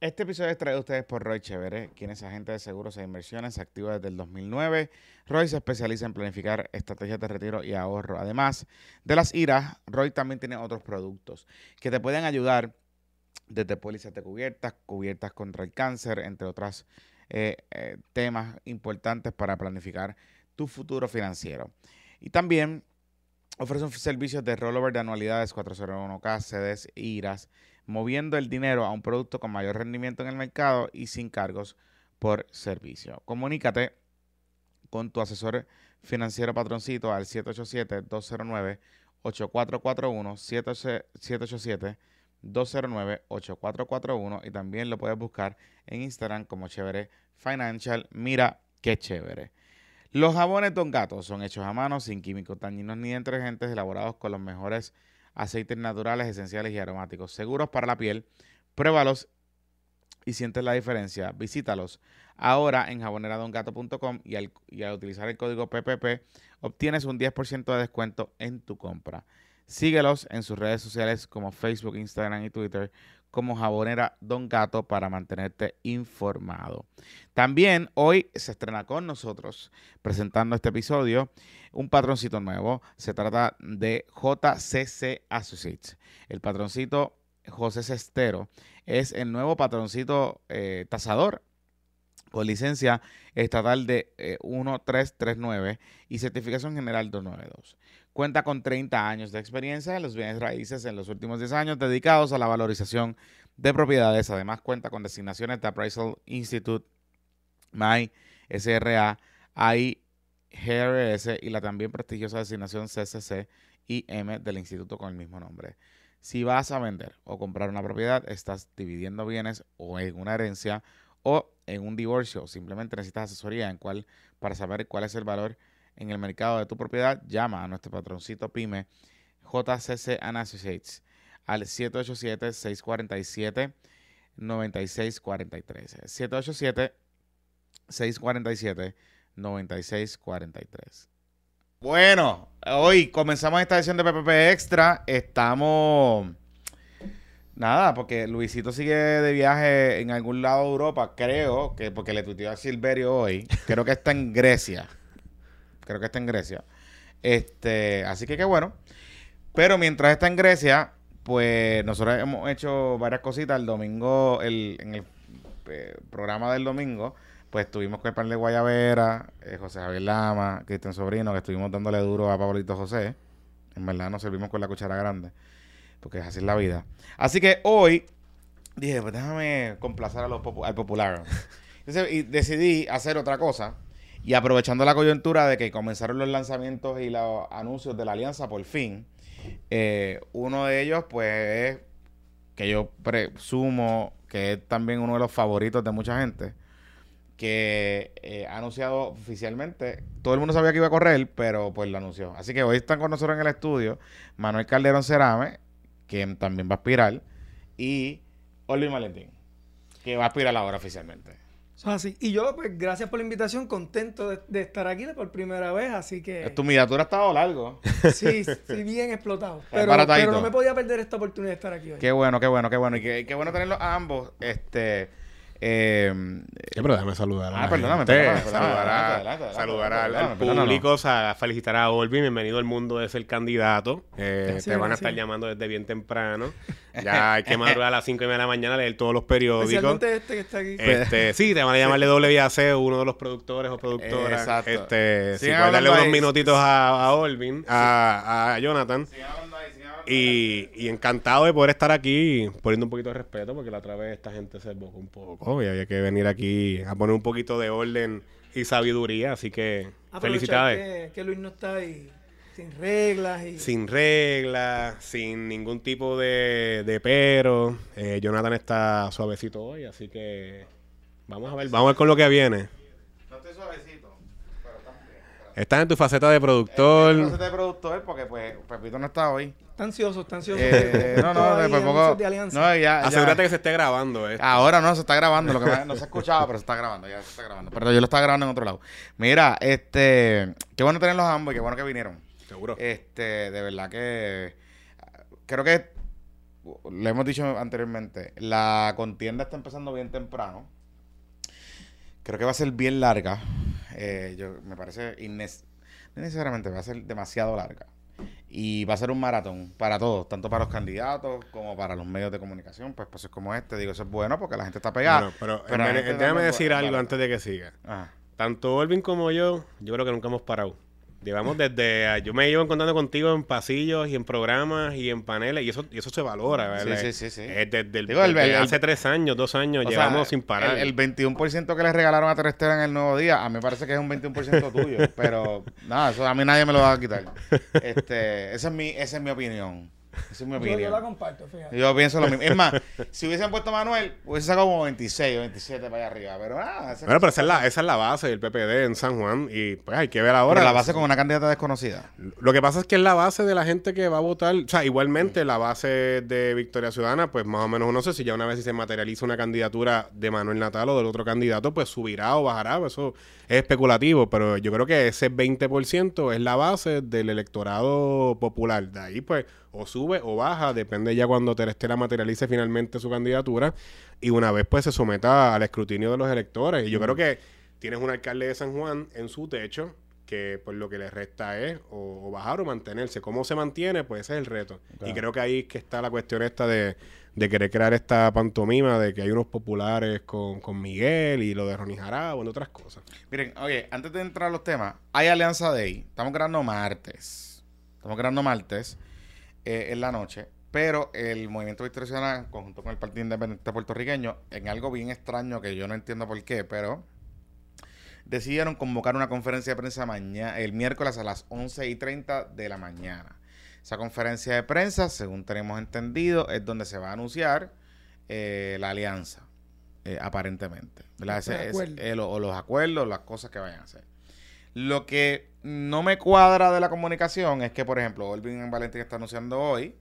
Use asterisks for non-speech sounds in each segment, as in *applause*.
Este episodio es traído a ustedes por Roy Chévere, quien es agente de seguros e inversiones activo desde el 2009. Roy se especializa en planificar estrategias de retiro y ahorro. Además de las IRAs, Roy también tiene otros productos que te pueden ayudar desde pólizas de cubiertas, cubiertas contra el cáncer, entre otros eh, eh, temas importantes para planificar tu futuro financiero. Y también ofrece un servicio de rollover de anualidades 401k, CDs, IRAs moviendo el dinero a un producto con mayor rendimiento en el mercado y sin cargos por servicio. Comunícate con tu asesor financiero patroncito al 787-209-8441, 787-209-8441 y también lo puedes buscar en Instagram como Chévere Financial. Mira qué chévere. Los jabones Don Gato son hechos a mano, sin químicos dañinos ni detergentes, elaborados con los mejores aceites naturales, esenciales y aromáticos, seguros para la piel. Pruébalos y sientes la diferencia. Visítalos ahora en jaboneradongato.com y al, y al utilizar el código PPP obtienes un 10% de descuento en tu compra. Síguelos en sus redes sociales como Facebook, Instagram y Twitter como Jabonera Don Gato para mantenerte informado. También hoy se estrena con nosotros presentando este episodio un patroncito nuevo. Se trata de JCC Associates. El patroncito José Cestero es el nuevo patroncito eh, tasador con licencia estatal de 1339 eh, y certificación general 292. Cuenta con 30 años de experiencia en los bienes raíces en los últimos 10 años dedicados a la valorización de propiedades. Además cuenta con designaciones de Appraisal Institute, MY, SRA, AI, GRS y la también prestigiosa designación CCC y M del instituto con el mismo nombre. Si vas a vender o comprar una propiedad, estás dividiendo bienes o en una herencia o en un divorcio, simplemente necesitas asesoría en cuál para saber cuál es el valor en el mercado de tu propiedad, llama a nuestro patroncito PYME JCC Associates al 787 647 9643. 787 647 9643. Bueno, hoy comenzamos esta edición de PPP Extra. Estamos Nada, porque Luisito sigue de viaje en algún lado de Europa, creo, que porque le tuiteó a Silverio hoy, creo que está en Grecia. Creo que está en Grecia. Este, así que qué bueno. Pero mientras está en Grecia, pues nosotros hemos hecho varias cositas. El domingo, el, en el eh, programa del domingo, pues estuvimos con el panel de Guayavera, eh, José Javier Lama, Cristian Sobrino, que estuvimos dándole duro a Pablito José. En verdad nos servimos con la cuchara grande porque es así la vida. Así que hoy dije, pues déjame complacer a los al popular. *laughs* y decidí hacer otra cosa. Y aprovechando la coyuntura de que comenzaron los lanzamientos y los anuncios de la alianza por fin, eh, uno de ellos, pues, es que yo presumo que es también uno de los favoritos de mucha gente, que eh, ha anunciado oficialmente. Todo el mundo sabía que iba a correr, pero pues lo anunció. Así que hoy están con nosotros en el estudio Manuel Calderón Cerame, que también va a aspirar, y Olvin Valentín, que va a aspirar ahora oficialmente. Así. Y yo, pues, gracias por la invitación, contento de, estar aquí por primera vez, así que... Tu miniatura ha estado largo. *laughs* Sí, *laughs* sí, bien explotado. Pero, pero, no me podía perder esta oportunidad de estar aquí hoy. Qué bueno, qué bueno, qué bueno. Y qué, qué bueno tenerlos a ambos. Este... Eh, pero déjame saludar a ah, perdóname, perdóname, saludar, al, público, a felicitar a Olvi, bienvenido al mundo de ser candidato. Eh, te van a estar llamando desde bien temprano. Ya hay que madrugar a las 5 y media de la mañana a leer todos los periódicos. este que está aquí. Este, sí, te van a llamarle WAC, uno de los productores o productoras. Exacto. Este, si puedes darle unos minutitos a, a Olvin, a, a Jonathan. Y, encantado de poder estar aquí poniendo un poquito de respeto, porque la otra vez esta gente se bocó un poco y había que venir aquí a poner un poquito de orden y sabiduría, así que felicidades. Que, que, Luis no está ahí sin reglas. Y... Sin reglas, sin ningún tipo de, de pero. Eh, Jonathan está suavecito hoy, así que vamos a ver, vamos a ver con lo que viene. No estoy suavecito, Estás en tu faceta de productor. En tu faceta de productor porque pues Pepito no está hoy. Está ansioso, está ansioso. Eh, *laughs* no, no, después poco. no, ya, Asegúrate que se esté grabando. Esto. Ahora no, se está grabando. Lo que no se escuchaba, pero se está grabando. Ya se está grabando. Pero yo lo estaba grabando en otro lado. Mira, este. Qué bueno tenerlos ambos y qué bueno que vinieron. Seguro. Este, de verdad que. Creo que lo hemos dicho anteriormente, la contienda está empezando bien temprano. Creo que va a ser bien larga. Eh, yo, me parece no necesariamente va a ser demasiado larga. Y va a ser un maratón para todos, tanto para los candidatos como para los medios de comunicación. Pues es como este, digo, eso es bueno porque la gente está pegada. pero, déjame decir algo antes de que siga. Tanto Olvin como yo, yo creo que nunca hemos parado. Llevamos desde. Ah, yo me llevo encontrando contigo en pasillos y en programas y en paneles y eso, y eso se valora, ¿verdad? Sí, sí, sí. desde, hace tres años, dos años, llevamos sin parar. El, 21% que le regalaron a Terestera en el nuevo día, a mí me parece que es un 21% tuyo, pero nada, eso a mí nadie me lo va a quitar. *laughs* Este, esa es mi, esa es mi opinión. Esa es mi opinión. Yo, la comparto, fíjate. Yo pienso lo mismo. Es más, si hubiesen puesto a Manuel, hubiese sacado como 26 o 27 para allá arriba. Pero nada. bueno, pero esa es, la, esa es la base del PPD en San Juan. Y pues hay que ver ahora. Pero la base con una candidata desconocida. Lo que pasa es que es la base de la gente que va a votar. O sea, igualmente la base de Victoria Ciudadana, pues más o menos no sé si ya una vez se materializa una candidatura de Manuel Natal o del otro candidato, pues subirá o bajará. Eso es especulativo. Pero yo creo que ese 20% es la base del electorado popular. De ahí, pues o sube o baja, depende ya cuando Terestela materialice finalmente su candidatura y una vez pues se someta al escrutinio de los electores. Y yo creo que tienes un alcalde de San Juan en su techo que pues lo que le resta es o, bajar o mantenerse. ¿Cómo se mantiene? Pues ese es el reto. Y creo que ahí es que está la cuestión esta de, querer crear esta pantomima de que hay unos populares con, Miguel y lo de Ronnie Jarabo, y otras cosas. Miren, oye, antes de entrar a los temas, hay Alianza Day. Estamos grabando martes. Estamos grabando martes. Eh, en la noche. Pero el Movimiento Ciudadana, conjunto con el Partido Independiente Puertorriqueño, en algo bien extraño que yo no entiendo por qué, pero decidieron convocar una conferencia de prensa mañana, el miércoles a las 11 y 30 de la mañana. Esa conferencia de prensa, según tenemos entendido, es donde se va a anunciar eh, la alianza, eh, aparentemente. o los acuerdos, las cosas que vayan a hacer. Lo que no me cuadra de la comunicación es que, por ejemplo, Olvin Valentín está anunciando hoy.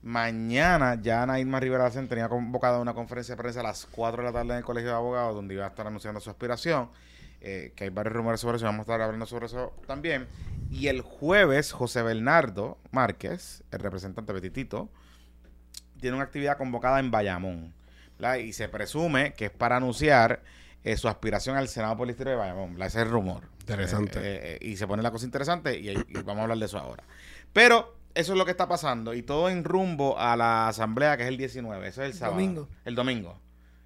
Mañana ya Ana Irma Rivera tenía convocada una conferencia de prensa a las 4 de la tarde en el Colegio de Abogados, donde iba a estar anunciando su aspiración. Eh, que hay varios rumores sobre eso, vamos a estar hablando sobre eso también. Y el jueves, José Bernardo Márquez, el representante Petitito, tiene una actividad convocada en Bayamón. Y se presume que es para anunciar eh, su aspiración al Senado por el Distrito de Bayamón. Ese es el rumor. Interesante. Eh, eh, y se pone la cosa interesante y, vamos a hablar de eso ahora. Pero eso es lo que está pasando y todo en rumbo a la asamblea que es el 19. Eso es el sábado. Domingo. El domingo.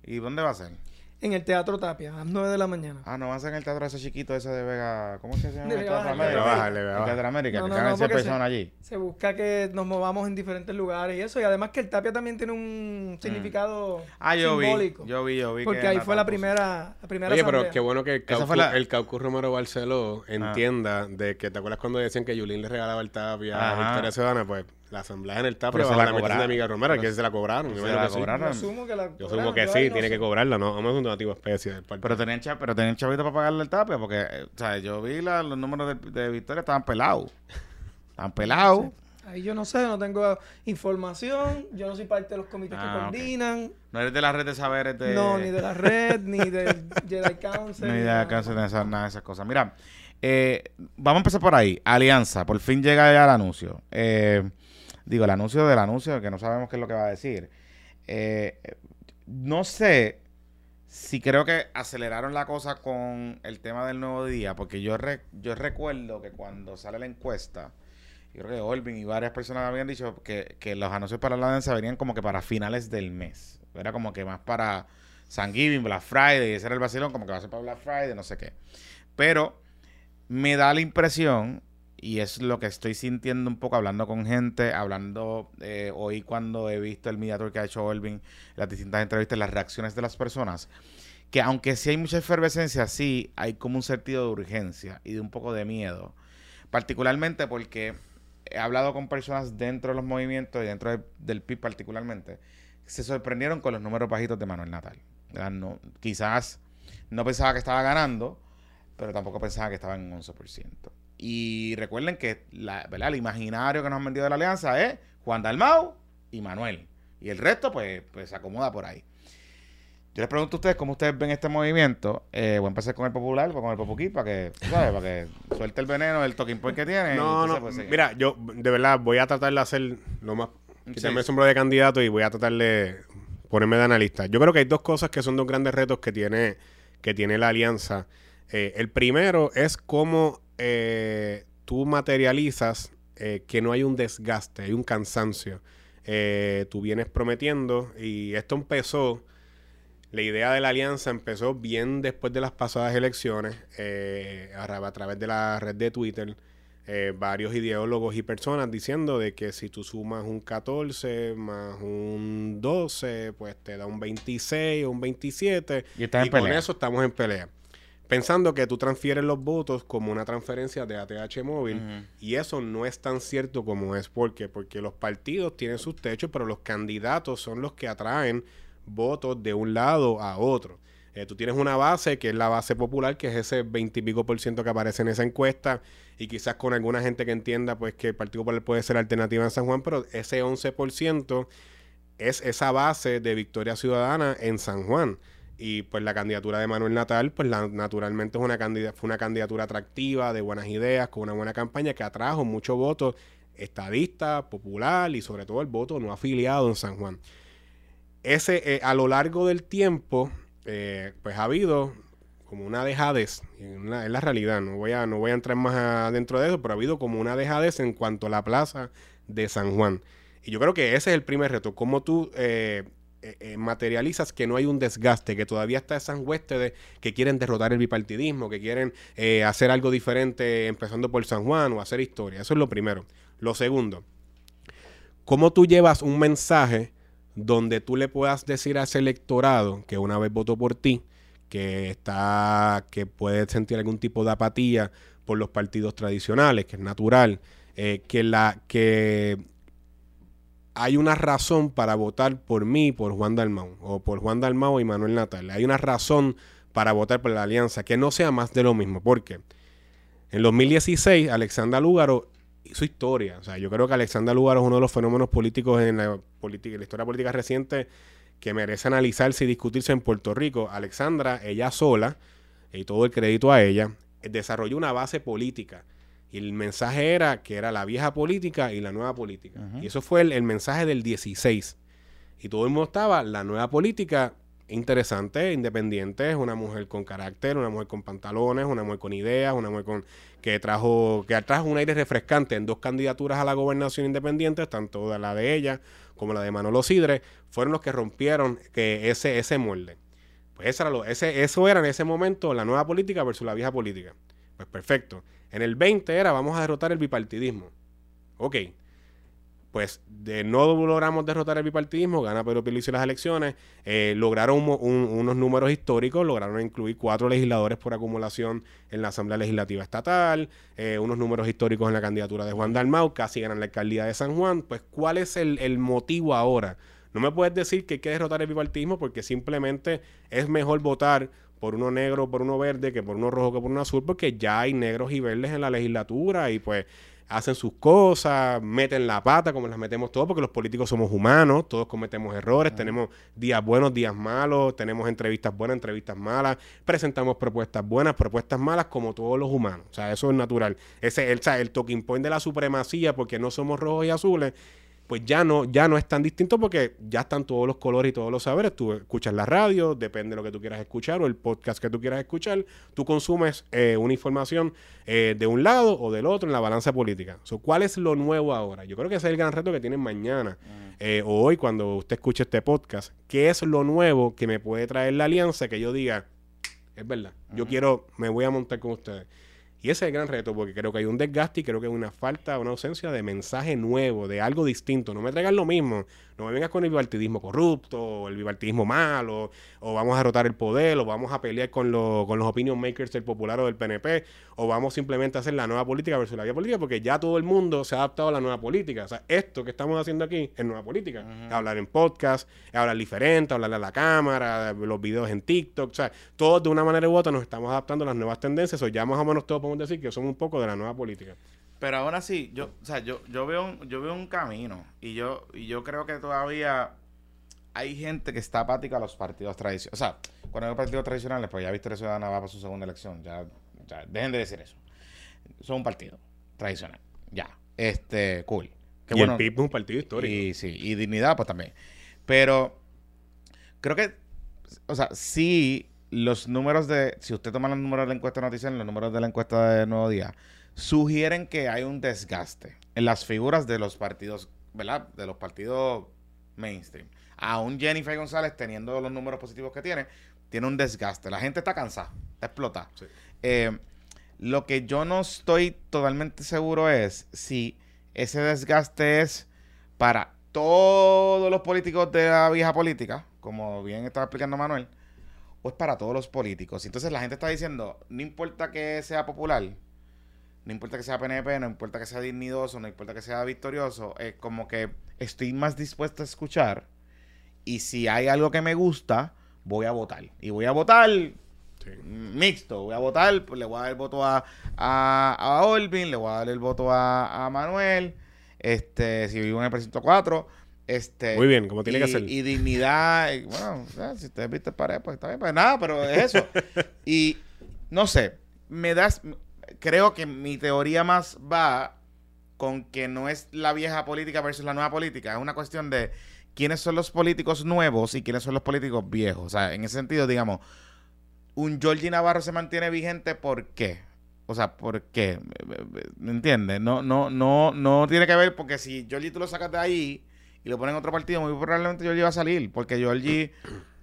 ¿Y dónde va a ser? En el Teatro Tapia, a las 9 de la mañana. Ah, no va a ser en el teatro ese chiquito ese de Vega. ¿Cómo se llama? el Teatro América. El Teatro América, no, que no, no, personas allí. Se busca que nos movamos en diferentes lugares y eso. Y además que el Tapia también tiene un mm. significado ah, yo simbólico. Vi, yo vi, yo vi. Porque ahí fue la primera, la primera Oye, pero qué bueno que el Caucu, el Caucu Romero Barceló entienda de que, ¿te acuerdas cuando decían que Yulín le regalaba el Tapia a Victoria Ciudadana? Pues la asamblea en el TAP pero la cobraron. de Miguel Romero, que se la cobraron. Se la cobraron. Yo asumo que, la yo asumo que sí, tiene que cobrarla, ¿no? Vamos a un donativo especie del Pero tenían, pero tenían chavito para pagarle el TAP, porque, eh, o sea, yo vi la, los números de, de Victoria, estaban pelados. Estaban pelados. Ahí yo no sé, no tengo información, yo no soy parte de los comités que ah, coordinan. No eres de la red de saberes de... No, ni de la red, ni del *laughs* Jedi Council. Ni de la Council, nada de esas cosas. Mira, eh, vamos a empezar por ahí. Alianza, por fin llega ya el anuncio. Eh, digo, el anuncio del anuncio, que no sabemos qué es lo que va a decir. Eh, no sé si creo que aceleraron la cosa con el tema del nuevo día, porque yo, yo recuerdo que cuando sale la encuesta, yo creo que Olvin y varias personas habían dicho que, que los anuncios para la danza venían como que para finales del mes. Era como que más para San Giving, Black Friday, ese era el vacilón, como que va a ser para Black Friday, no sé qué. Pero me da la impresión y es lo que estoy sintiendo un poco hablando con gente, hablando eh, hoy cuando he visto el mediator que ha hecho Olvin, las distintas entrevistas, las reacciones de las personas, que aunque sí hay mucha efervescencia, sí hay como un sentido de urgencia y de un poco de miedo, particularmente porque he hablado con personas dentro de los movimientos y dentro del PIB particularmente, se sorprendieron con los números bajitos de Manuel Natal. Quizás no pensaba que estaba ganando, pero tampoco pensaba que estaba en 11%. Y recuerden que la, ¿verdad? el imaginario que nos han vendido de la alianza es Juan Dalmau y Manuel. Y el resto, pues, pues se acomoda por ahí. Yo les pregunto a ustedes cómo ustedes ven este movimiento. Eh, voy a empezar con el popular, con el popuquí, para que, ¿sabes? Para que suelte el veneno, el talking point que tiene. No, no. Mira, yo de verdad voy a tratar de hacer lo más quitarme el sombrero de candidato y voy a tratar de ponerme de analista. Yo creo que hay dos cosas que son dos grandes retos que tiene, que tiene la alianza. Eh, el primero es cómo eh, tú materializas eh, que no hay un desgaste, hay un cansancio. tú vienes prometiendo y esto empezó, la idea de la alianza empezó bien después de las pasadas elecciones, a, a, través de la red de Twitter. varios ideólogos y personas diciendo de que si tú sumas un 14 más un 12, pues te da un 26 o un 27. Y, y con eso estamos en pelea pensando que tú transfieres los votos como una transferencia de ATH móvil y eso no es tan cierto como es. ¿Por qué? Porque los partidos tienen sus techos, pero los candidatos son los que atraen votos de un lado a otro. Eh, tú tienes una base que es la base popular, que es ese 20 y pico por ciento que aparece en esa encuesta y quizás con alguna gente que entienda pues que el Partido Popular puede ser alternativa en San Juan, pero ese 11% es esa base de Victoria Ciudadana en San Juan. Y pues la candidatura de Manuel Natal, pues naturalmente es una fue una candidatura atractiva, de buenas ideas, con una buena campaña que atrajo mucho voto estadista, popular y sobre todo el voto no afiliado en San Juan. Ese, eh, a lo largo del tiempo, eh, pues ha habido como una dejadez, en la, la, realidad, no voy, a, no voy a entrar más adentro de eso, pero ha habido como una dejadez en cuanto a la plaza de San Juan. Y yo creo que ese es el primer reto, cómo tú eh, eh, eh, materializas que no hay un desgaste, que todavía está esas huéspedes que quieren derrotar el bipartidismo, que quieren eh, hacer algo diferente empezando por San Juan o hacer historia. Eso es lo primero. Lo segundo, ¿cómo tú llevas un mensaje donde tú le puedas decir a ese electorado que una vez votó por ti, que está, que puede sentir algún tipo de apatía por los partidos tradicionales, que es natural, que la que hay una razón para votar por mí, por Juan Dalmau, o por Juan Dalmau y Manuel Natal. Hay una razón para votar por la alianza, que no sea más de lo mismo. Porque en 2016, Alexandra Lúgaro hizo historia. O sea, yo creo que Alexandra Lúgaro es uno de los fenómenos políticos en la, en la historia política reciente que merece analizarse y discutirse en Puerto Rico. Alexandra, ella sola, y todo el crédito a ella, desarrolló una base política y el mensaje era que era la vieja política y la nueva política. Y eso fue el, mensaje del 16. Y todo el mundo estaba, la nueva política, interesante, independiente, es una mujer con carácter, una mujer con pantalones, una mujer con ideas, una mujer con que trajo que trajo un aire refrescante en dos candidaturas a la gobernación independiente, tanto la de ella como la de Manolo Sidre, fueron los que rompieron que ese ese molde. Pues era lo, ese, eso era en ese momento la nueva política versus la vieja política. Pues perfecto. En el 20 era vamos a derrotar el bipartidismo. Ok. Pues de no logramos derrotar el bipartidismo, gana Pedro Pierluisi las elecciones, eh, lograron unos números históricos, lograron incluir cuatro legisladores por acumulación en la Asamblea Legislativa Estatal, eh, unos números históricos en la candidatura de Juan Dalmau, casi ganan la alcaldía de San Juan. Pues, ¿cuál es el, el motivo ahora? No me puedes decir que hay que derrotar el bipartidismo porque simplemente es mejor votar por uno negro, por uno verde, que por uno rojo, que por uno azul, porque ya hay negros y verdes en la legislatura y pues hacen sus cosas, meten la pata como las metemos todos, porque los políticos somos humanos, todos cometemos errores, tenemos días buenos, días malos, tenemos entrevistas buenas, entrevistas malas, presentamos propuestas buenas, propuestas malas, como todos los humanos. O sea, eso es natural. Ese, el, el talking point de la supremacía, porque no somos rojos y azules, pues ya no, ya no es tan distinto porque ya están todos los colores y todos los saberes. Tú escuchas la radio, depende de lo que tú quieras escuchar o el podcast que tú quieras escuchar. Tú consumes eh, una información eh, de un lado o del otro en la balanza política. ¿Cuál es lo nuevo ahora? Yo creo que ese es el gran reto que tienen mañana mm. eh, o hoy cuando usted escuche este podcast. ¿Qué es lo nuevo que me puede traer la alianza que yo diga, es verdad, yo quiero, me voy a montar con ustedes? Y ese es el gran reto, porque creo que hay un desgaste y creo que hay una falta, una ausencia de mensaje nuevo, de algo distinto. No me traigan lo mismo. No me vengas con el bipartidismo corrupto, o el bipartidismo malo, o vamos a derrotar el poder, o vamos a pelear con, con los opinion makers del popular o del PNP, o vamos simplemente a hacer la nueva política versus la vía política, porque ya todo el mundo se ha adaptado a la nueva política. O sea, esto que estamos haciendo aquí es nueva política. Hablar en podcast, hablar diferente, hablar a la cámara, los videos en TikTok, o sea, todos de una manera u otra nos estamos adaptando a las nuevas tendencias, o ya más o menos todos podemos decir que somos un poco de la nueva política. Pero aún así, yo, o sea, yo, yo veo yo veo un camino y yo, y yo creo que todavía hay gente que está apática a los partidos tradicionales. O sea, cuando hay partidos tradicionales, pues ya Victoria Ciudadana va para su segunda elección. Ya, ya, dejen de decir eso. Son un partido tradicional. Ya. Este, cool. y el PIB es un partido histórico. Y, sí, y Dignidad, pues también. Pero creo que, o sea, sí, los números de, si usted toma los números de la encuesta noticial, los números de la encuesta de Nuevo Día, sugieren que hay un desgaste en las figuras de los partidos, ¿verdad? De los partidos mainstream. Aún Jennifer González, teniendo los números positivos que tiene, tiene un desgaste. La gente está cansada, está explotada. Eh, lo que yo no estoy totalmente seguro es si ese desgaste es para todos los políticos de la vieja política, como bien estaba explicando Manuel, o es para todos los políticos. Entonces la gente está diciendo, no importa que sea popular, no importa que sea PNP, no importa que sea dignidoso, no importa que sea victorioso, es como que estoy más dispuesto a escuchar y si hay algo que me gusta, voy a votar. Y voy a votar mixto. Voy a votar, pues, le voy a dar el voto a, a, a Olvin, le voy a dar el voto a, a Manuel, este, si vivo en el precinto 4. Este, Muy bien, como tiene que ser. Y dignidad, bueno, si ustedes viste pared, pues está bien, pues nada, pero es eso. *laughs* y no sé, me das, creo que mi teoría más va con que no es la vieja política versus la nueva política, es una cuestión de quiénes son los políticos nuevos y quiénes son los políticos viejos. O sea, en ese sentido, digamos, un Georgie Navarro se mantiene vigente, ¿por qué? O sea, ¿por qué? ¿Me entiendes? No, no, no, no tiene que ver porque si Georgie tú lo sacas de ahí y lo pones en otro partido, muy probablemente Georgie va a salir. Porque Georgie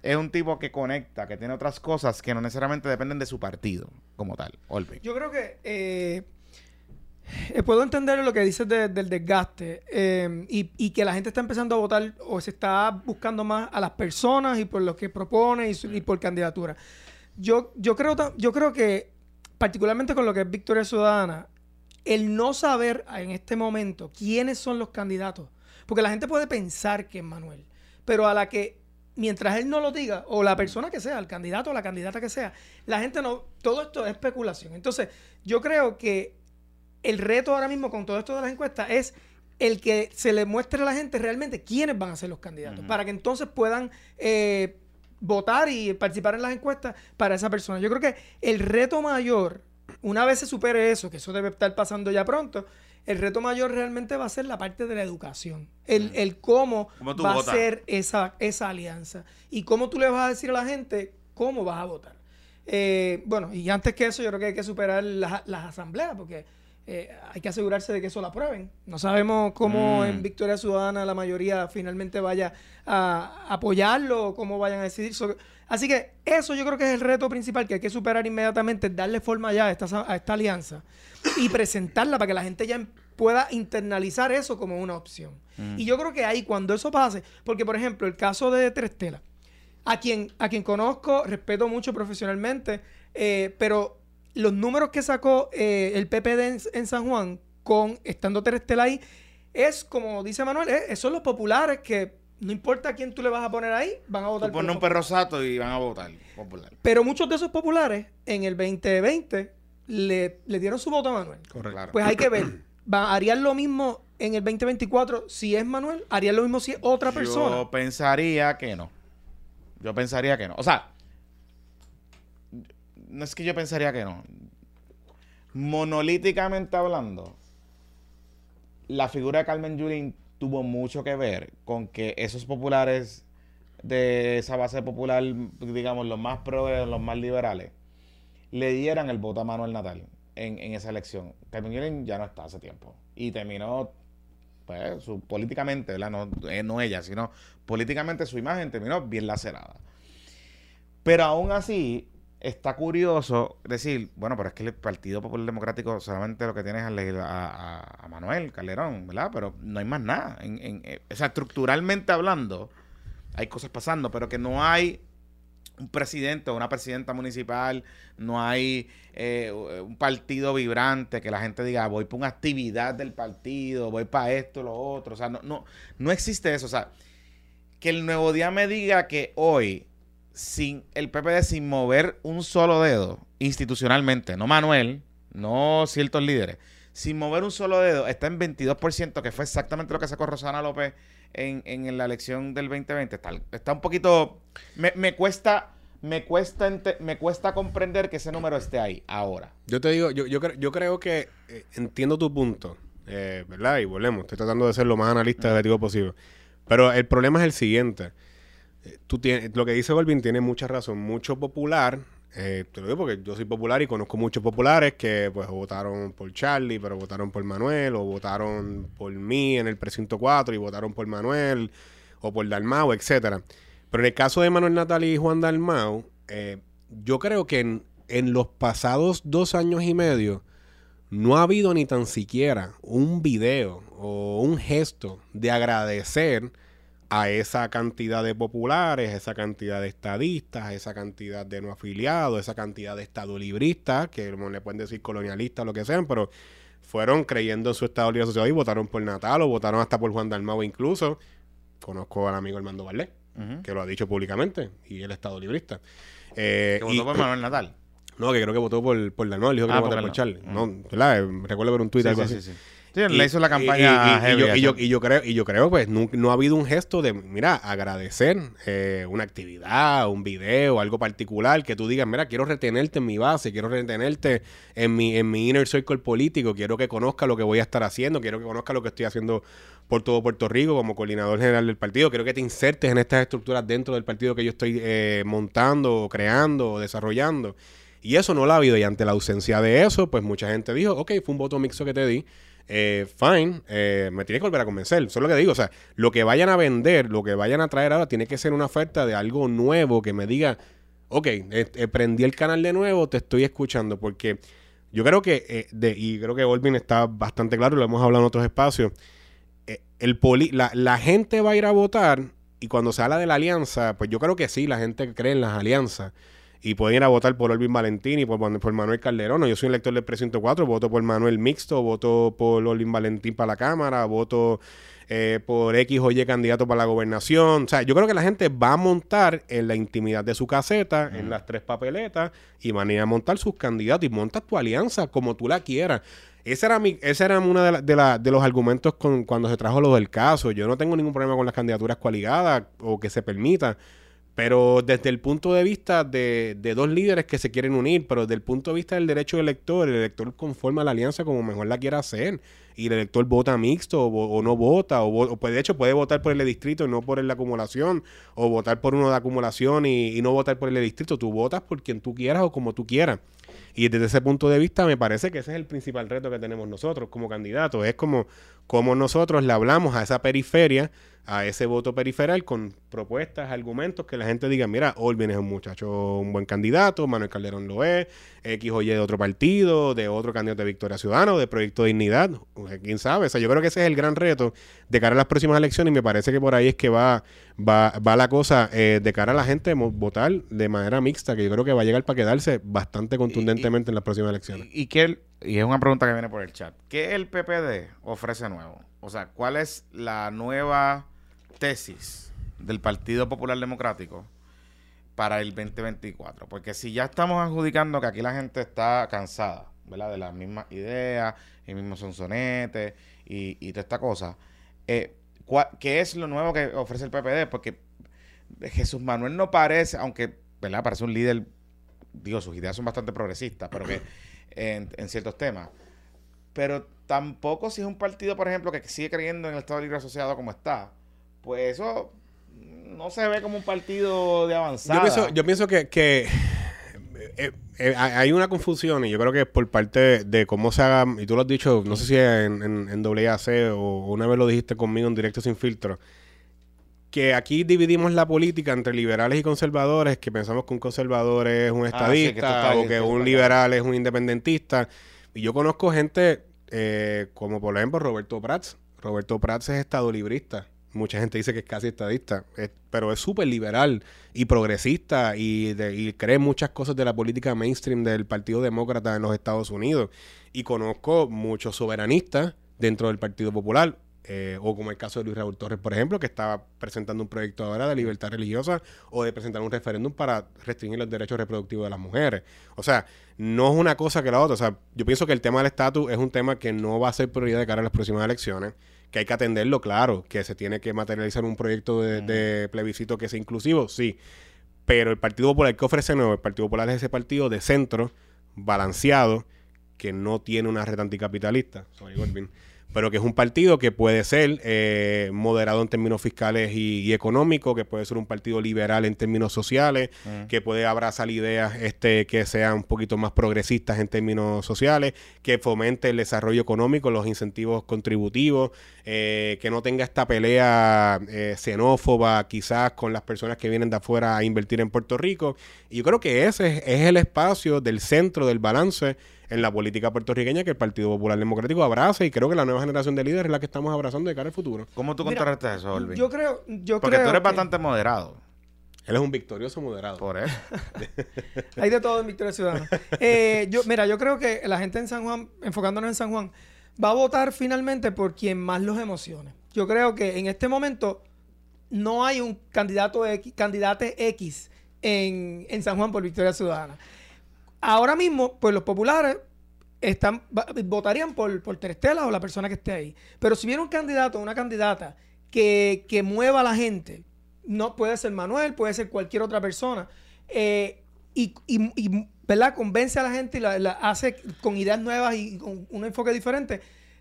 es un tipo que conecta, que tiene otras cosas que no necesariamente dependen de su partido como tal. Yo creo que eh, eh, puedo entender lo que dices del desgaste eh, y, que la gente está empezando a votar o se está buscando más a las personas y por lo que propone y por candidatura. Yo, yo, creo, yo creo que, particularmente con lo que es Victoria Ciudadana, el no saber en este momento quiénes son los candidatos, porque la gente puede pensar que es Manuel, pero a la que, mientras él no lo diga, o la persona que sea, el candidato o la candidata que sea, la gente no, todo esto es especulación. Entonces, yo creo que el reto ahora mismo con todo esto de las encuestas es el que se le muestre a la gente realmente quiénes van a ser los candidatos, para que entonces puedan eh, votar y participar en las encuestas para esa persona. Yo creo que el reto mayor, una vez se supere eso, que eso debe estar pasando ya pronto, el reto mayor realmente va a ser la parte de la educación. El, el cómo, va a ser esa, esa alianza. Y cómo tú le vas a decir a la gente cómo vas a votar. Eh, bueno, y antes que eso, yo creo que hay que superar las, las asambleas, porque eh, hay que asegurarse de que eso lo aprueben. No sabemos cómo en mm. Victoria Ciudadana la mayoría finalmente vaya a apoyarlo o cómo vayan a decidir. Así que eso yo creo que es el reto principal que hay que superar inmediatamente, darle forma ya a esta, a esta alianza y presentarla para que la gente ya pueda internalizar eso como una opción. Mm. Y yo creo que ahí cuando eso pase, porque por ejemplo el caso de Trestela, a quien, a quien conozco, respeto mucho profesionalmente, eh, pero los números que sacó eh, el PPD en, San Juan, con estando Terestel ahí, es como dice Manuel, eh, son los populares que no importa quién tú le vas a poner ahí, van a votar. Tú un perro sato y van a votar popular. Pero muchos de esos populares en el 2020 le, dieron su voto a Manuel. Correcto. Pues hay que ver. *clears throat* ¿Harían lo mismo en el 2024 si es Manuel? ¿Harían lo mismo si es otra persona? Yo pensaría que no. Yo pensaría que no. O sea, no es que yo pensaría que no. Monolíticamente hablando, la figura de Carmen Yulín tuvo mucho que ver con que esos populares de esa base popular, digamos, los más progres, los más liberales, le dieran el voto a Manuel Natal en, esa elección. Carmen ya no está hace tiempo. Y terminó, pues, su, políticamente, No, eh, no ella, sino políticamente su imagen terminó bien lacerada. Pero aún así, está curioso decir, bueno, pero es que el Partido Popular Democrático solamente lo que tiene es a, Manuel Calderón, ¿verdad? Pero no hay más nada. En, eh, o sea, estructuralmente hablando, hay cosas pasando, pero que no hay un presidente o una presidenta municipal, no hay eh, un partido vibrante que la gente diga, voy para una actividad del partido, voy para esto, lo otro. O sea, no, no, no existe eso. O sea, que el nuevo día me diga que hoy sin el PPD sin mover un solo dedo institucionalmente, no Manuel, no ciertos líderes, sin mover un solo dedo, está en 22%, que fue exactamente lo que sacó Rosana López en, en la elección del 2020. Está, está un poquito... Me, me cuesta... Me cuesta, me cuesta comprender que ese número esté ahí ahora. Yo te digo, yo, yo, yo creo que eh, entiendo tu punto. eh, ¿verdad? Y volvemos, estoy tratando de ser lo más analista y objetivo posible. Pero el problema es el siguiente. Eh, tú tienes, lo que dice Golvin tiene mucha razón. Mucho popular, eh, te lo digo porque yo soy popular y conozco muchos populares que pues votaron por Charlie, pero votaron por Manuel, o votaron por mí en el precinto 4 y votaron por Manuel, o por Dalmau, etcétera. Pero en el caso de Manuel Natal y Juan Dalmau, eh, yo creo que en, en los pasados dos años y medio no ha habido ni tan siquiera un video o un gesto de agradecer a esa cantidad de populares, esa cantidad de estadistas, esa cantidad de no afiliados, esa cantidad de estadolibristas, que le pueden decir colonialistas, lo que sean, pero fueron creyendo en su estado libre asociado y votaron por Natal o votaron hasta por Juan Dalmau incluso. Conozco al amigo Armando Valdés, que lo ha dicho públicamente, y el estado librista. Eh, que votó por Manuel Natal. No, que creo que votó por, por Dalmau, dijo que ah, por, por Charlie. No, ¿verdad? Recuerdo ver un tuit algo así. Sí, le hizo la campaña. Y, yo, y, yo, creo, y yo creo, pues, no, ha habido un gesto de, mira, agradecer eh, una actividad, un video, algo particular, que tú digas, mira, quiero retenerte en mi base, quiero retenerte en mi, en mi inner circle político, quiero que conozca lo que voy a estar haciendo, quiero que conozca lo que estoy haciendo por todo Puerto Rico como coordinador general del partido, quiero que te insertes en estas estructuras dentro del partido que yo estoy eh, montando, creando, o desarrollando. Y eso no lo ha habido. Y ante la ausencia de eso, pues mucha gente dijo, ok, fue un voto mixto que te di eh, fine, eh, me tiene que volver a convencer. Eso es lo que digo. O sea, lo que vayan a vender, lo que vayan a traer ahora, tiene que ser una oferta de algo nuevo que me diga, ok, eh, prendí el canal de nuevo, te estoy escuchando. Porque yo creo que, de, y creo que Olvin está bastante claro, lo hemos hablado en otros espacios, el la, la gente va a ir a votar y cuando se habla de la alianza, pues yo creo que sí, la gente cree en las alianzas y pueden ir a votar por Olvin Valentín y por, por Manuel Calderón. Yo soy un elector del precinto 4, voto por Manuel Mixto, voto por Olvin Valentín para la Cámara, voto eh, por X o Y candidato para la gobernación. O sea, yo creo que la gente va a montar en la intimidad de su caseta, en las tres papeletas, y van a ir a montar sus candidatos y monta tu alianza como tú la quieras. Ese era, mi, ese era uno de, de, de los argumentos con, cuando se trajo lo del caso. Yo no tengo ningún problema con las candidaturas coaligadas o que se permita. Pero desde el punto de vista de, dos líderes que se quieren unir, pero desde el punto de vista del derecho del elector, el elector conforma la alianza como mejor la quiera hacer. Y el elector vota mixto o, no vota, o, pues de hecho puede votar por el distrito y no por la acumulación, o votar por uno de acumulación y, y no votar por el distrito. Tú votas por quien tú quieras o como tú quieras. Y desde ese punto de vista me parece que ese es el principal reto que tenemos nosotros como candidatos. Es como, como nosotros le hablamos a esa periferia a ese voto periferal con propuestas, argumentos que la gente diga, mira, Olvin es un muchacho, un buen candidato, Manuel Calderón lo es, X o Y de otro partido, de otro candidato de Victoria Ciudadana de Proyecto Dignidad, quién sabe. O sea, yo creo que ese es el gran reto de cara a las próximas elecciones y me parece que por ahí es que va, va, va la cosa eh, de cara a la gente votar de manera mixta, que yo creo que va a llegar para quedarse bastante contundentemente en las próximas elecciones. Y, que y es una pregunta que viene por el chat, ¿qué el PPD ofrece nuevo? O sea, ¿cuál es la nueva tesis del Partido Popular Democrático para el 2024. Porque si ya estamos adjudicando que aquí la gente está cansada, ¿verdad? De las mismas ideas, el mismo sonsonete y, y toda esta cosa, eh, ¿qué es lo nuevo que ofrece el PPD? Porque Jesús Manuel no parece, aunque, ¿verdad? Parece un líder, digo, sus ideas son bastante progresistas, pero que *clears throat* en, en ciertos temas. Pero tampoco si es un partido, por ejemplo, que sigue creyendo en el Estado Libre Asociado como está, pues eso no se ve como un partido de avanzada. Yo pienso, que, que eh, eh, hay una confusión y yo creo que por parte de cómo se haga, y tú lo has dicho, no sé si en, en, en WAC o una vez lo dijiste conmigo en directo sin filtro, que aquí dividimos la política entre liberales y conservadores, que pensamos que un conservador es un ah, estadista o que un liberal es un independentista. Y yo conozco gente eh, como por ejemplo Roberto Prats. Roberto Prats es estadolibrista mucha gente dice que es casi estadista, pero es súper liberal y progresista y, cree muchas cosas de la política mainstream del Partido Demócrata en los Estados Unidos. Y conozco muchos soberanistas dentro del Partido Popular, eh, o como el caso de Luis Raúl Torres, por ejemplo, que estaba presentando un proyecto ahora de libertad religiosa o de presentar un referéndum para restringir los derechos reproductivos de las mujeres. O sea, no es una cosa que la otra. O sea, yo pienso que el tema del estatus es un tema que no va a ser prioridad de cara a las próximas elecciones que hay que atenderlo, claro, que se tiene que materializar un proyecto de, plebiscito que sea inclusivo, sí. Pero el Partido Popular que ofrece nuevo, el Partido Popular es ese partido de centro, balanceado, que no tiene una red anticapitalista, pero que es un partido que puede ser eh, moderado en términos fiscales y, económicos, que puede ser un partido liberal en términos sociales, mm. que puede abrazar ideas este, que sean un poquito más progresistas en términos sociales, que fomente el desarrollo económico, los incentivos contributivos, eh, que no tenga esta pelea eh, xenófoba quizás con las personas que vienen de afuera a invertir en Puerto Rico. Y yo creo que ese es el espacio del centro del balance en la política puertorriqueña que el Partido Popular Democrático abraza y creo que la nueva generación de líderes es la que estamos abrazando de cara al futuro. ¿Cómo tú contrarrestas eso, Olvin? Yo creo, yo Porque tú eres bastante moderado. Él es un victorioso moderado. Por eso. *laughs* Hay de todo en Victoria Ciudadana. Eh, yo, mira, yo creo que la gente en San Juan, enfocándonos en San Juan, va a votar finalmente por quien más los emocione. Yo creo que en este momento no hay un candidato X, candidate X en, en San Juan por Victoria Ciudadana. Ahora mismo, pues los populares están, votarían por, por Terestela o la persona que esté ahí. Pero si viene un candidato o una candidata que, mueva a la gente, no puede ser Manuel, puede ser cualquier otra persona, eh, y, y, ¿verdad? convence a la gente y la, hace con ideas nuevas y con un enfoque diferente,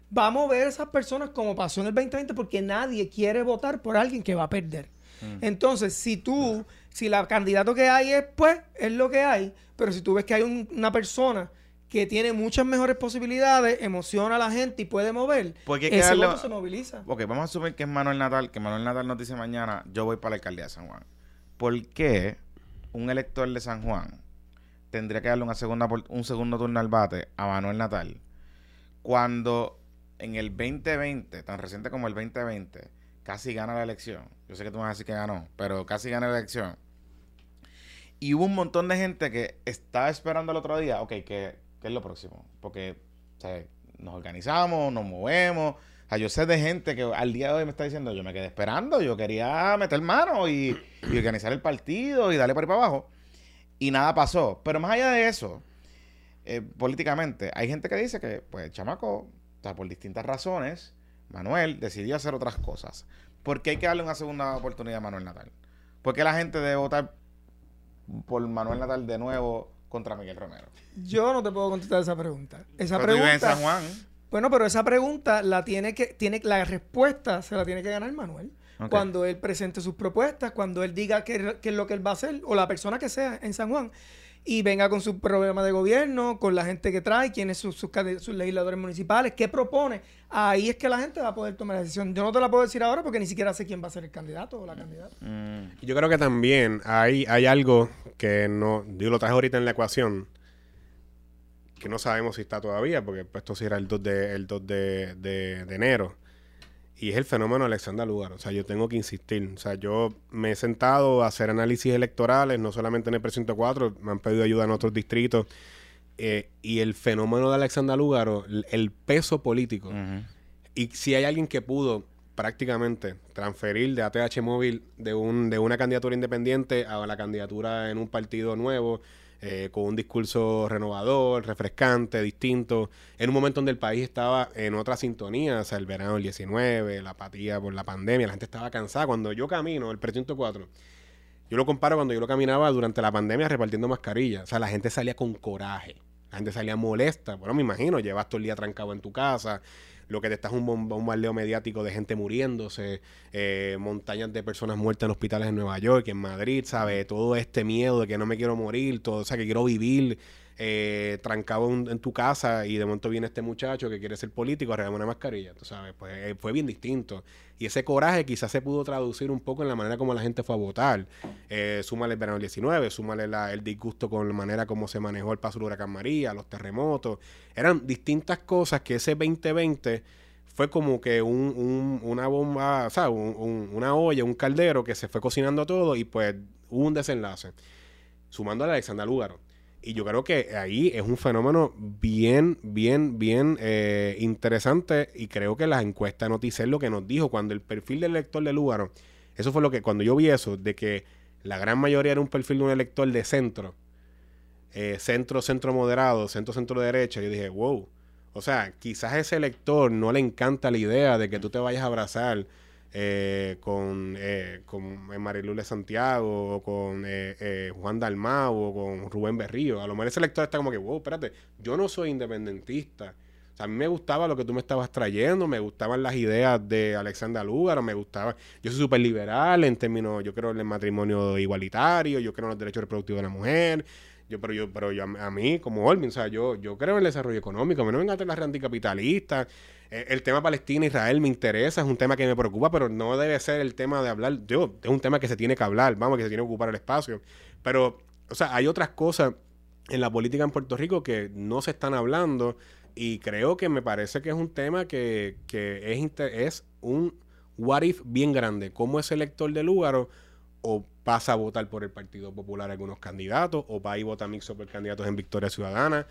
vamos a ver a esas personas como pasó en el 2020 porque nadie quiere votar por alguien que va a perder. Mm. Entonces, si tú, si la candidato que hay es, pues, es lo que hay, pero si tú ves que hay una persona que tiene muchas mejores posibilidades, emociona a la gente y puede mover, Porque ese voto se moviliza. Ok, vamos a asumir que es Manuel Natal, que Manuel Natal nos dice mañana, yo voy para la alcaldía de San Juan. ¿Por qué un elector de San Juan tendría que darle una segunda, un segundo turno al bate a Manuel Natal cuando en el 2020, tan reciente como el 2020, casi gana la elección? Yo sé que tú me vas a decir que ganó, pero casi gana la elección y hubo un montón de gente que estaba esperando el otro día, ok, ¿qué, es lo próximo? Porque nos organizamos, nos movemos. O sea, yo sé de gente que al día de hoy me está diciendo, yo me quedé esperando, yo quería meter mano y, organizar el partido y darle para ir para abajo. Y nada pasó. Pero más allá de eso, eh, políticamente, hay gente que dice que, pues, chamaco, o por distintas razones, Manuel decidió hacer otras cosas. ¿Por qué hay que darle una segunda oportunidad a Manuel Natal? ¿Por qué la gente debe votar por Manuel Natal de nuevo contra Miguel Romero? Yo no te puedo contestar esa pregunta. Esa pregunta. en San Juan. Bueno, pero esa pregunta la tiene que, tiene, la respuesta se la tiene que ganar Manuel. Cuando él presente sus propuestas, cuando él diga qué, qué es lo que él va a hacer, o la persona que sea en San Juan y venga con su programa de gobierno, con la gente que trae, quiénes son sus, legisladores municipales, qué propone. Ahí es que la gente va a poder tomar la decisión. Yo no te la puedo decir ahora porque ni siquiera sé quién va a ser el candidato o la candidata. Mm. Yo creo que también hay, hay algo que no, yo lo traje ahorita en la ecuación, que no sabemos si está todavía, porque pues, esto sí era el 2 de, el 2 de, de enero y es el fenómeno Alexander Lugar. O sea, yo tengo que insistir. O sea, yo me he sentado a hacer análisis electorales, no solamente en el precinto 4, me han pedido ayuda en otros distritos. Eh, y el fenómeno de Alexander Lugaro, el, peso político. Y si hay alguien que pudo prácticamente transferir de ATH móvil de, un, de una candidatura independiente a la candidatura en un partido nuevo, eh, con un discurso renovador, refrescante, distinto, en un momento donde el país estaba en otra sintonía, o sea, el verano del 19, la apatía por la pandemia, la gente estaba cansada. Cuando yo camino, el precinto 4, yo lo comparo cuando yo lo caminaba durante la pandemia repartiendo mascarillas, o sea, la gente salía con coraje. La gente salía molesta. Bueno, me imagino, llevas todo el día trancado en tu casa, lo que te está es un bombardeo mediático de gente muriéndose, eh, montañas de personas muertas en hospitales en Nueva York, en Madrid, ¿sabes? Todo este miedo de que no me quiero morir, todo, o sea, que quiero vivir eh, trancado en, tu casa y de momento viene este muchacho que quiere ser político, arreglar una mascarilla, tú sabes, pues eh, fue bien distinto. Y ese coraje quizás se pudo traducir un poco en la manera como la gente fue a votar. Eh, súmale el verano 19, súmale el disgusto con la manera como se manejó el paso del huracán María, los terremotos. Eran distintas cosas que ese 2020 fue como que un, una bomba, o sea, una olla, un caldero que se fue cocinando todo y pues hubo un desenlace. Sumando a Alexander Lúgaro y yo creo que ahí es un fenómeno bien, bien, bien eh, interesante. Y creo que la encuesta de lo que nos dijo cuando el perfil del elector de Lugaro, eso fue lo que cuando yo vi eso, de que la gran mayoría era un perfil de un elector de centro, eh, centro, centro moderado, centro, centro derecha, yo dije, wow. O sea, quizás ese elector no le encanta la idea de que tú te vayas a abrazar eh, con, eh, con Marilu de Santiago, o con eh, eh, Juan Dalmau, o con Rubén Berrío. A lo mejor ese lector está como que, wow, espérate, yo no soy independentista. O a mí me gustaba lo que tú me estabas trayendo, me gustaban las ideas de Alexandra Lúgaro, me gustaba. Yo soy súper liberal en términos, yo creo en el matrimonio igualitario, yo creo en los derechos reproductivos de la mujer. Yo, pero yo, pero yo a, mí, como Olvin, o sea, yo, yo creo en el desarrollo económico, me no venga a las anticapitalistas. Eh, el tema Palestina-Israel me interesa, es un tema que me preocupa, pero no debe ser el tema de hablar. Yo, es un tema que se tiene que hablar, vamos, que se tiene que ocupar el espacio. Pero, o sea, hay otras cosas en la política en Puerto Rico que no se están hablando y creo que me parece que es un tema que, que es, es un what if bien grande. ¿Cómo ese elector de Lúgaro o pasa a votar por el Partido Popular algunos candidatos, o va y vota mixto por candidatos en Victoria Ciudadana,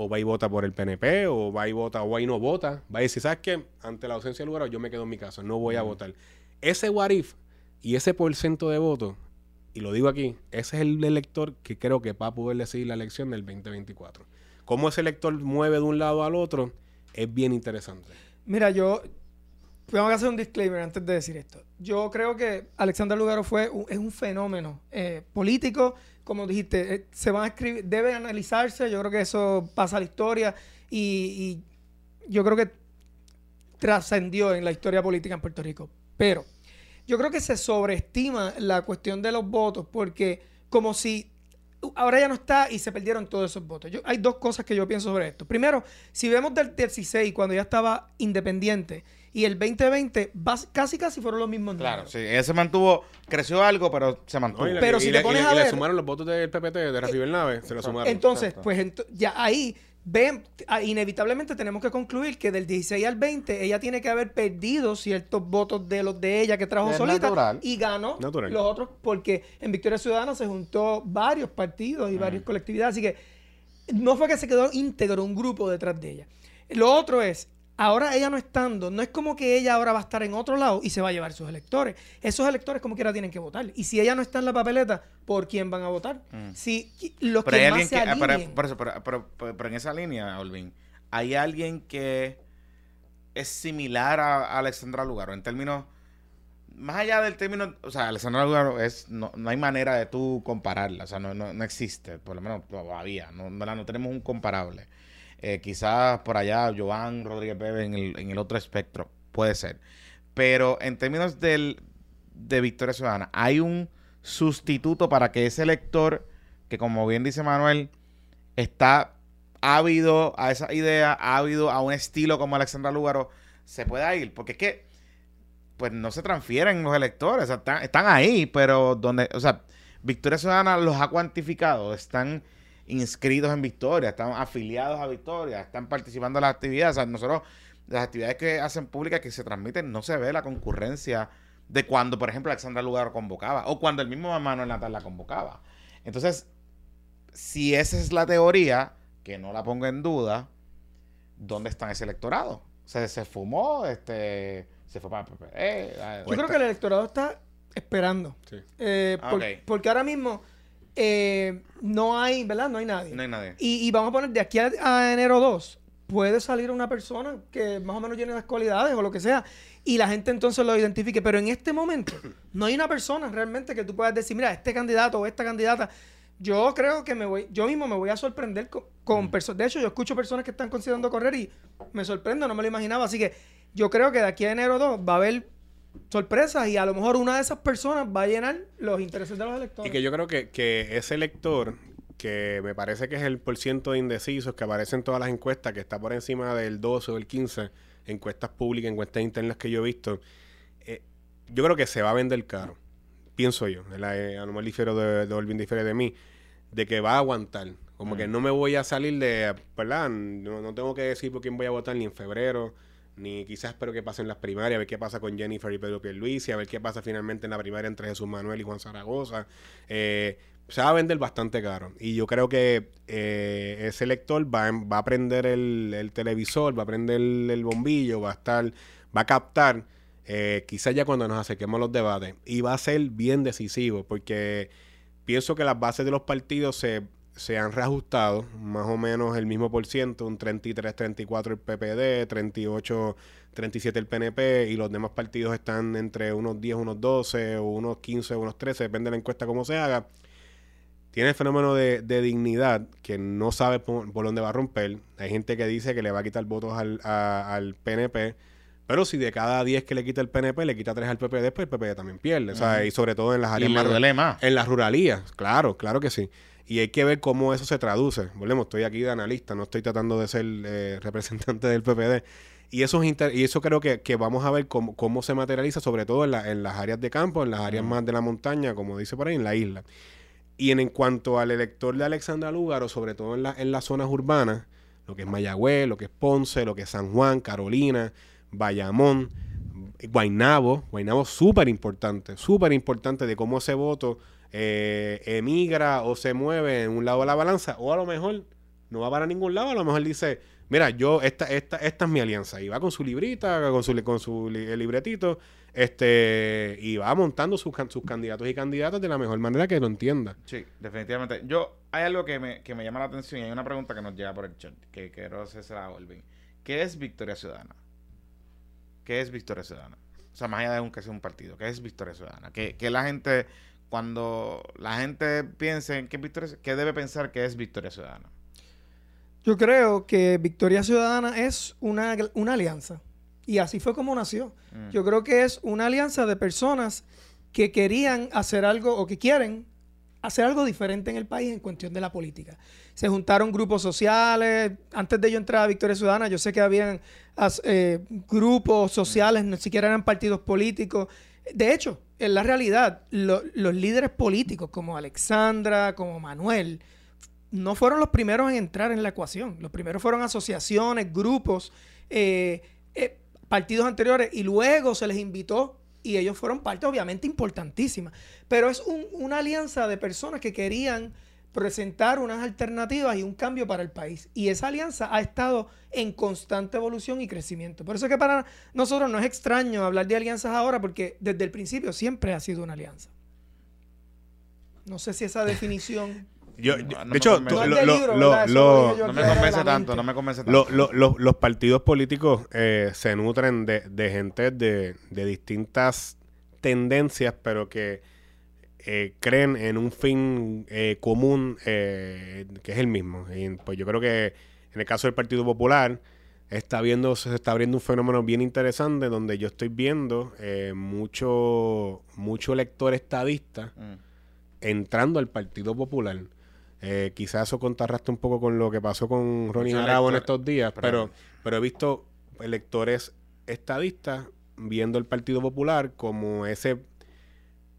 o va y vota por el PNP, o va y vota, o va y no vota. Va y decir, ¿sabes qué? Ante la ausencia de Lúgaro, yo me quedo en mi casa, no voy a votar. Ese what if y ese porcentaje de votos y lo digo aquí, ese es el elector que creo que va a poder decidir la elección del 2024. Cómo ese elector mueve de un lado al otro es bien interesante. Mira, yo tengo que hacer un disclaimer antes de decir esto. Yo creo que Alexander Lugaro fue es un fenómeno eh, político, como dijiste, eh, se van a escribir, debe analizarse, yo creo que eso pasa a la historia y, yo creo que trascendió en la historia política en Puerto Rico. Pero yo creo que se sobreestima la cuestión de los votos porque como si ahora ya no está y se perdieron todos esos votos. Yo, hay dos cosas que yo pienso sobre esto. Primero, si vemos del 16 cuando ya estaba independiente y el 2020 casi casi fueron los mismos números. Claro, sí, ese mantuvo, creció algo, pero se mantuvo. pero si te pones a ver, le sumaron los votos del PPT de Rafi Bernabe, se lo sumaron. Entonces, pues ya ahí ven, ah, inevitablemente tenemos que concluir que del 16 al 20 ella tiene que haber perdido ciertos votos de los de ella que trajo solita y ganó los otros porque en Victoria Ciudadana se juntó varios partidos y varias colectividades, así que no fue que se quedó íntegro un grupo detrás de ella. Lo otro es, ahora ella no estando, no es como que ella ahora va a estar en otro lado y se va a llevar sus electores. Esos electores como quiera tienen que votar. Y si ella no está en la papeleta, ¿por quién van a votar? Mm. Si los pero que más se ah, pero, en esa línea, Olvin, hay alguien que es similar a, Alexandra Lugaro en términos más allá del término, o sea, Alexandra Lugaro es, no, hay manera de tú compararla, o sea, no, no, existe, por lo menos todavía, no, no tenemos un comparable. Eh, quizás por allá Joan Rodríguez Bebe en el, en el otro espectro, puede ser. Pero en términos del, de Victoria Ciudadana, hay un sustituto para que ese elector, que como bien dice Manuel, está ávido a esa idea, ávido a un estilo como Alexandra Lúgaro, se pueda ir. Porque es que, pues no se transfieren los electores, están, están ahí, pero donde, o sea, Victoria Ciudadana los ha cuantificado, están inscritos en Victoria, están afiliados a Victoria, están participando en las actividades. O sea, nosotros, las actividades que hacen públicas que se transmiten, no se ve la concurrencia de cuando, por ejemplo, Alexandra Lugar convocaba o cuando el mismo Manuel Natal la convocaba. Entonces, si esa es la teoría, que no la pongo en duda, ¿dónde está ese electorado? O sea, se fumó, este, se fue para el Yo creo que el electorado está esperando. Eh, ah, porque ahora mismo eh, no hay, ¿verdad? No hay nadie. No hay nadie. Y, vamos a poner de aquí a, enero 2, puede salir una persona que más o menos tiene las cualidades o lo que sea, y la gente entonces lo identifique. Pero en este momento, *coughs* no hay una persona realmente que tú puedas decir, mira, este candidato o esta candidata. Yo creo que me voy, yo mismo me voy a sorprender con, mm. personas. De hecho, yo escucho personas que están considerando correr y me sorprendo, no me lo imaginaba. Así que yo creo que de aquí a enero 2 va a haber sorpresas y a lo mejor una de esas personas va a llenar los intereses de los electores. Y que yo creo que, que ese elector, que me parece que es el porciento de indecisos que aparece en todas las encuestas, que está por encima del 12 o del 15, encuestas públicas, encuestas internas que yo he visto, eh, yo creo que se va a vender caro, pienso yo, la, eh, a lo mejor difiero de, de Olvin difiere de mí, de que va a aguantar. Como que no me voy a salir de, ¿verdad? No, no tengo que decir por quién voy a votar ni en febrero, ni quizás espero que pasen las primarias, a ver qué pasa con Jennifer y Pedro Pierluisi, a ver qué pasa finalmente en la primaria entre Jesús Manuel y Juan Zaragoza. Eh, se va a vender bastante caro. Y yo creo que eh, ese lector va, va a prender el, televisor, va a prender el, bombillo, va a estar, va a captar, eh, quizás ya cuando nos acerquemos a los debates, y va a ser bien decisivo, porque pienso que las bases de los partidos se se han reajustado más o menos el mismo por ciento, un 33, 34 el PPD, 38, 37 el PNP y los demás partidos están entre unos 10, unos 12 o unos 15, unos 13, depende de la encuesta cómo se haga. tiene el fenómeno de, dignidad que no sabe por, dónde va a romper. Hay gente que dice que le va a quitar votos al, al PNP. Pero si de cada 10 que le quita el PNP, le quita 3 al PPD, pues el PPD también pierde. O sea, y sobre todo en las áreas más, En las ruralías, claro, claro que sí. Y hay que ver cómo eso se traduce. Volvemos, estoy aquí de analista, no estoy tratando de ser eh, *laughs* representante del PPD. Y eso, es y eso creo que, vamos a ver cómo, cómo se materializa, sobre todo en, en, las áreas de campo, en las áreas más de la montaña, como dice por ahí, en la isla. Y en, cuanto al elector de Alexandra Lúgaro, sobre todo en, en las zonas urbanas, lo que es Mayagüez, lo que es Ponce, lo que es San Juan, Carolina, Bayamón, Guainabo, Guainabo súper importante, súper importante de cómo ese voto eh, emigra o se mueve en un lado de la balanza, o a lo mejor no va para ningún lado, a lo mejor dice, mira, yo, esta, esta, esta es mi alianza, y va con su librita, con su, con su libretito, este, y va montando sus, sus candidatos y candidatas de la mejor manera que lo entienda. Sí, definitivamente. Yo, hay algo que me, que me llama la atención y hay una pregunta que nos llega por el chat, que quiero hacerse la Olvin. ¿Qué es Victoria Ciudadana? ¿Qué es Victoria Ciudadana? O sea, más allá de un que sea un partido, ¿qué es Victoria Ciudadana? Que, la gente, cuando la gente piense en qué, Victoria, ¿qué debe pensar que es Victoria Ciudadana? Yo creo que Victoria Ciudadana es una, alianza. Y así fue como nació. Mm. Yo creo que es una alianza de personas que querían hacer algo o que quieren hacer algo diferente en el país en cuestión de la política. Se juntaron grupos sociales. Antes de yo entrar a Victoria Ciudadana, yo sé que habían eh, grupos sociales, ni siquiera eran partidos políticos. De hecho, en la realidad, los líderes políticos como Alexandra, como Manuel, no fueron los primeros en entrar en la ecuación. Los primeros fueron asociaciones, grupos, eh, eh, partidos anteriores, y luego se les invitó y ellos fueron parte obviamente importantísima. Pero es una alianza de personas que querían presentar unas alternativas y un cambio para el país. Y esa alianza ha estado en constante evolución y crecimiento. Por eso es que para nosotros no es extraño hablar de alianzas ahora, porque desde el principio siempre ha sido una alianza. No sé si esa definición... *laughs* Yo, de hecho, no, me convence tanto, no me convence tanto. los partidos políticos eh, se nutren de, de gente de, de distintas tendencias, pero que eh, creen en un fin eh, común eh, que es el mismo. Y pues yo creo que en el caso del Partido Popular está viendo, se está abriendo un fenómeno bien interesante donde yo estoy viendo mucho, mucho lector estadista mm. entrando al Partido Popular. quizás eso contrasta un poco con lo que pasó con Ronnie Jarabo en estos días, pero, pero he visto electores estadistas viendo el Partido Popular como ese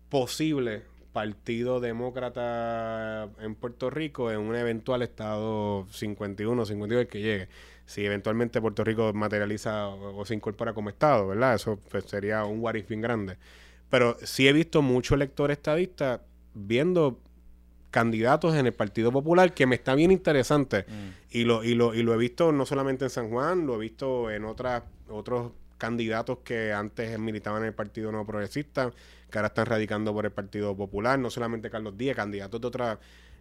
posible Partido Demócrata en Puerto Rico en un eventual estado 51, 52 que llegue. Si eventualmente Puerto Rico materializa o, se incorpora como estado, ¿verdad? Eso pues, sería un what bien grande. Pero sí he visto muchos electores estadistas viendo candidatos en el Partido Popular que me está bien interesante. Mm. Y, lo, y, lo, y lo he visto no solamente en San Juan, lo he visto en otras, otros candidatos que antes militaban en el Partido No Progresista que ahora están radicando por el Partido Popular, no solamente Carlos Díaz, candidatos de otras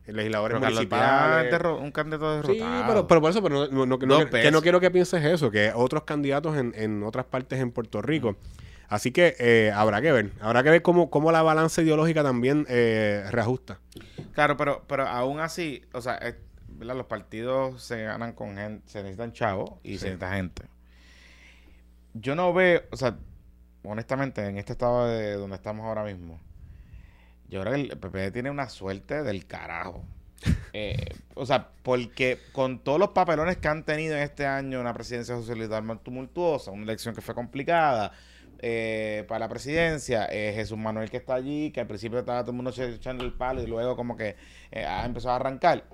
legisladores municipales. un candidato derrotado. Sí, pero, pero por eso, pero no, que no quiero que pienses eso, que otros candidatos en, en otras partes en Puerto Rico. Así que eh, habrá que ver, habrá que ver cómo, cómo la balanza ideológica también eh, reajusta. Claro, pero, pero aún así, o sea, los partidos se ganan con gente, se necesitan chavos y se necesita gente. Yo no veo, o sea, honestamente, en este estado de donde estamos ahora mismo, yo creo que el PP tiene una suerte del carajo. *laughs* Eh, o sea, porque con todos los papelones que han tenido en este año, una presidencia socialista tumultuosa, una elección que fue complicada eh, para la presidencia, eh, Jesús Manuel que está allí, que al principio estaba todo el mundo echando el palo y luego como que ha empezado a arrancar,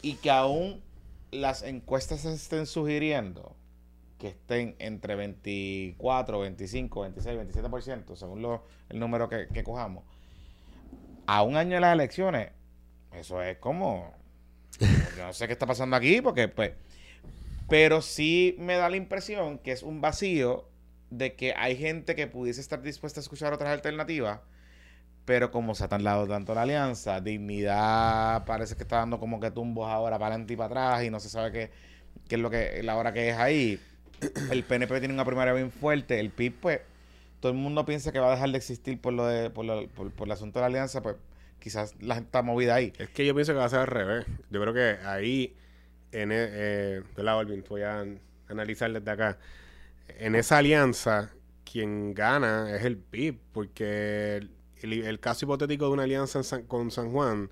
y que aún las encuestas se estén sugiriendo que estén entre 24, 25, 26, 27%, según lo, el número que, cojamos, a un año de las elecciones, eso es como, *laughs* yo no sé qué está pasando aquí, porque pues, pero sí me da la impresión que es un vacío de que hay gente que pudiese estar dispuesta a escuchar otras alternativas, pero como se ha tardado tanto la alianza, dignidad parece que está dando como que tumbos ahora para adelante y para atrás y no se sabe qué, qué es lo que la hora que es ahí el PNP tiene una primaria bien fuerte, el PIB, pues, todo el mundo piensa que va a dejar de existir por lo de, por, lo, por, el asunto de la alianza, pues, quizás la gente está movida ahí. Es que yo pienso que va a ser al revés. Yo creo que ahí, en, e, eh, de la voy a analizar desde acá. En esa alianza, quien gana es el PIB, porque el, caso hipotético de una alianza con San Juan,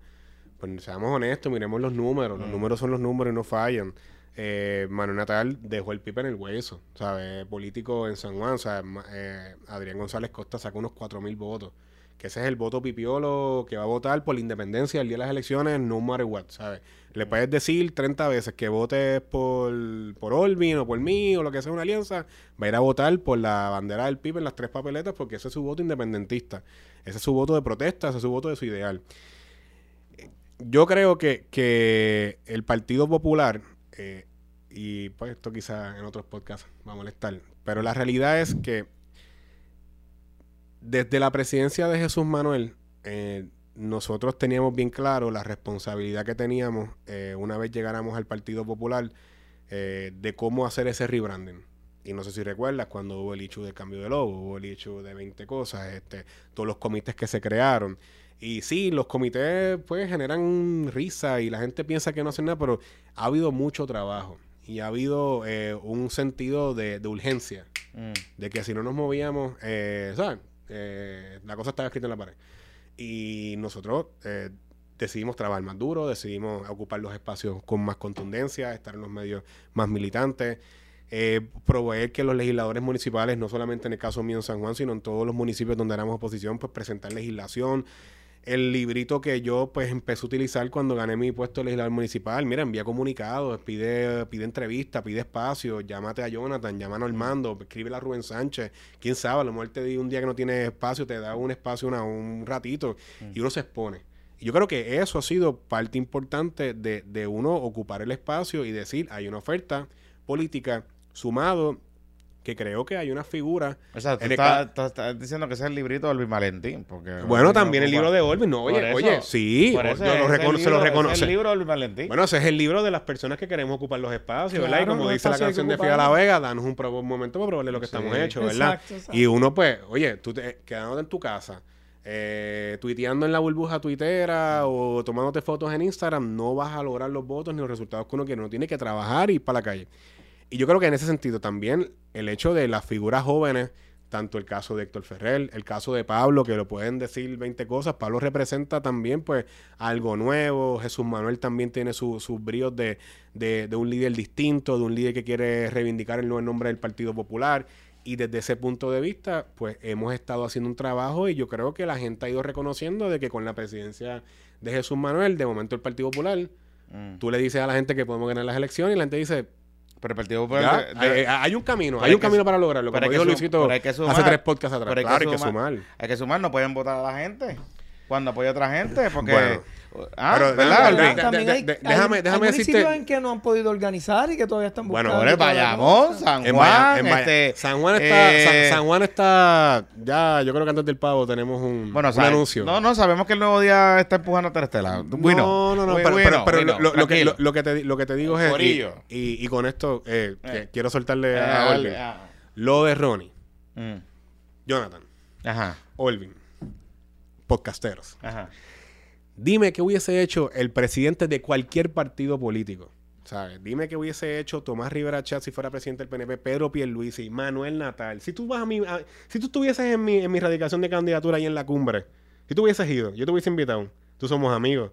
pues seamos honestos, miremos los números. Los mm. números son los números y no fallan. Eh, Manuel Natal dejó el pipe en el hueso, ¿sabes? Político en San Juan, o sea, eh, Adrián González Costa sacó unos 4.000 votos. Que ese es el voto pipiolo que va a votar por la independencia el día de las elecciones, no matter what, ¿sabes? Le puedes decir 30 veces que votes por, por Olvin o por mí o lo que sea una alianza, va a ir a votar por la bandera del PIB en las tres papeletas porque ese es su voto independentista. Ese es su voto de protesta, ese es su voto de su ideal. Yo creo que, que el Partido Popular eh, y pues esto quizá en otros podcasts va a molestar. Pero la realidad es que desde la presidencia de Jesús Manuel, eh, nosotros teníamos bien claro la responsabilidad que teníamos eh, una vez llegáramos al Partido Popular de cómo hacer ese rebranding. Y no sé si recuerdas cuando hubo el hecho de cambio de logo, hubo el hecho de 20 cosas, este, todos los comités que se crearon. Y sí, los comités pues generan risa y la gente piensa que no hacen nada, pero ha habido mucho trabajo y ha habido eh, un sentido de, urgencia. Mm. De que si no nos movíamos, eh, ¿sabes? Eh, la cosa estaba escrita en la pared. Y nosotros eh, decidimos trabajar más duro, decidimos ocupar los espacios con más contundencia, estar en los medios más militantes. proveer que los legisladores municipales, no solamente en el caso mío en San Juan, sino en todos los municipios donde éramos oposición, pues presentar legislación, el librito que yo pues empecé a utilizar cuando gané mi puesto de legislador municipal. Mira, envía comunicados, pide, pide entrevista, pide espacio, llámate a Jonathan, llama a Normando, escríbele a Rubén Sánchez. Quién sabe, a lo mejor te di un día que no tienes espacio, te da un espacio una, un ratito y uno se expone. Y yo creo que eso ha sido parte importante de, de uno ocupar el espacio y decir, hay una oferta política sumado que creo que hay una figura. O sea, tú estás, diciendo que ese es el librito de Olvin Valentín. Porque bueno, también el libro de Olvin. No, oye, oye, sí. Yo lo reconoce, se lo reconoce. Es el libro de Olvin Valentín. Bueno, ese es el libro de las personas que queremos ocupar los espacios, ¿verdad? Y como dice la canción de Fida La Vega, danos un, momento para probarle lo que estamos hechos, ¿verdad? Y uno, pues, oye, tú te, quedándote en tu casa. Eh, tuiteando en la burbuja tuitera o tomándote fotos en Instagram, no vas a lograr los votos ni los resultados que uno quiere. Uno tiene que trabajar y ir para la calle. Y yo creo que en ese sentido también el hecho de las figuras jóvenes, tanto el caso de Héctor Ferrer, el caso de Pablo, que lo pueden decir 20 cosas, Pablo representa también pues algo nuevo, Jesús Manuel también tiene sus bríos de, de, un líder distinto, de un líder que quiere reivindicar el nuevo nombre del Partido Popular. Y desde ese punto de vista, pues hemos estado haciendo un trabajo y yo creo que la gente ha ido reconociendo de que con la presidencia de Jesús Manuel, de momento el Partido Popular, mm. tú le dices a la gente que podemos ganar las elecciones y la gente dice, pero el Partido Popular. hay, un camino, hay un camino para lograrlo. Como dijo Luisito hace tres podcasts atrás. hay que sumar. Hay que sumar, no pueden votar a la gente cuando apoya a otra gente, porque... Ah, pero, ¿verdad? También hay, déjame, déjame decirte. en que no han podido organizar y que todavía están buscando. Bueno, vayamos, San Juan. este, San Juan está, eh, San, Juan está, ya, yo creo que antes del pavo tenemos un, bueno, un anuncio. No, no, sabemos que el nuevo día está empujando a Terestela. Bueno, no, no, no, pero, pero, lo, que, lo, que te, lo que te digo es, y, y, y, con esto eh, eh. quiero soltarle a Olvin. Lo de Ronnie, mm. Jonathan, Ajá. Olvin podcasteros. Ajá. Dime qué hubiese hecho el presidente de cualquier partido político. ¿Sabes? Dime qué hubiese hecho Tomás Rivera Chat si fuera presidente del PNP, Pedro Pierluisi, Manuel Natal. Si tú vas a mi, si tú estuvieses en mi, en mi radicación de candidatura ahí en la cumbre, si tú hubieses ido, yo te hubiese invitado, tú somos amigos.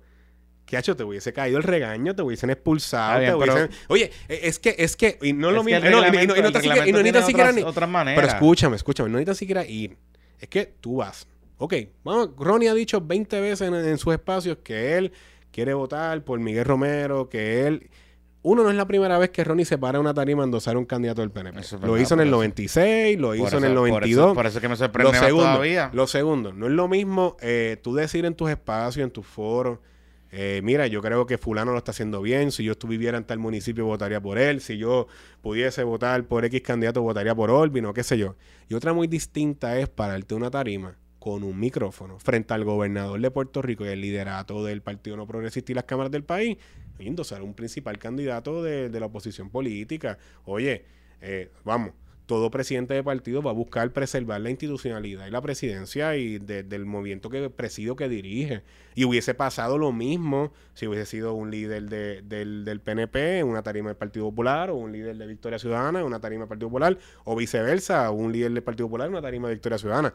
¿Qué ha hecho? Te hubiese caído el regaño, te hubiesen expulsado, te hubiesen... Oye, e, es que, es que, y no es lo mismo, y no, y no, y no necesitas siquiera... Otras, maneras. Pero escúchame, escúchame, no necesitas siquiera ir. Es que tú vas, Ok, vamos, Ronnie ha dicho 20 veces en, sus espacios que él quiere votar por Miguel Romero, que él... Uno no es la primera vez que Ronnie se para una tarima a endosar un candidato del PNP. lo hizo en el 96, lo hizo en el 92. Por eso, que me sorprende lo segundo, todavía. Lo segundo, no es lo mismo eh, tú decir en tus espacios, en tus foros, eh, mira, yo creo que fulano lo está haciendo bien, si yo viviera en tal municipio votaría por él, si yo pudiese votar por X candidato votaría por Olvin o qué sé yo. Y otra muy distinta es pararte una tarima con un micrófono frente al gobernador de Puerto Rico y el liderato del Partido No Progresista y las cámaras del país, endosar un principal candidato de, la oposición política. Oye, eh, vamos, todo presidente de partido va a buscar preservar la institucionalidad y la presidencia y del movimiento que presido que dirige. Y hubiese pasado lo mismo si hubiese sido un líder del, del PNP una tarima del Partido Popular, o un líder de Victoria Ciudadana una tarima del Partido Popular, o viceversa, un líder del Partido Popular una tarima de Victoria Ciudadana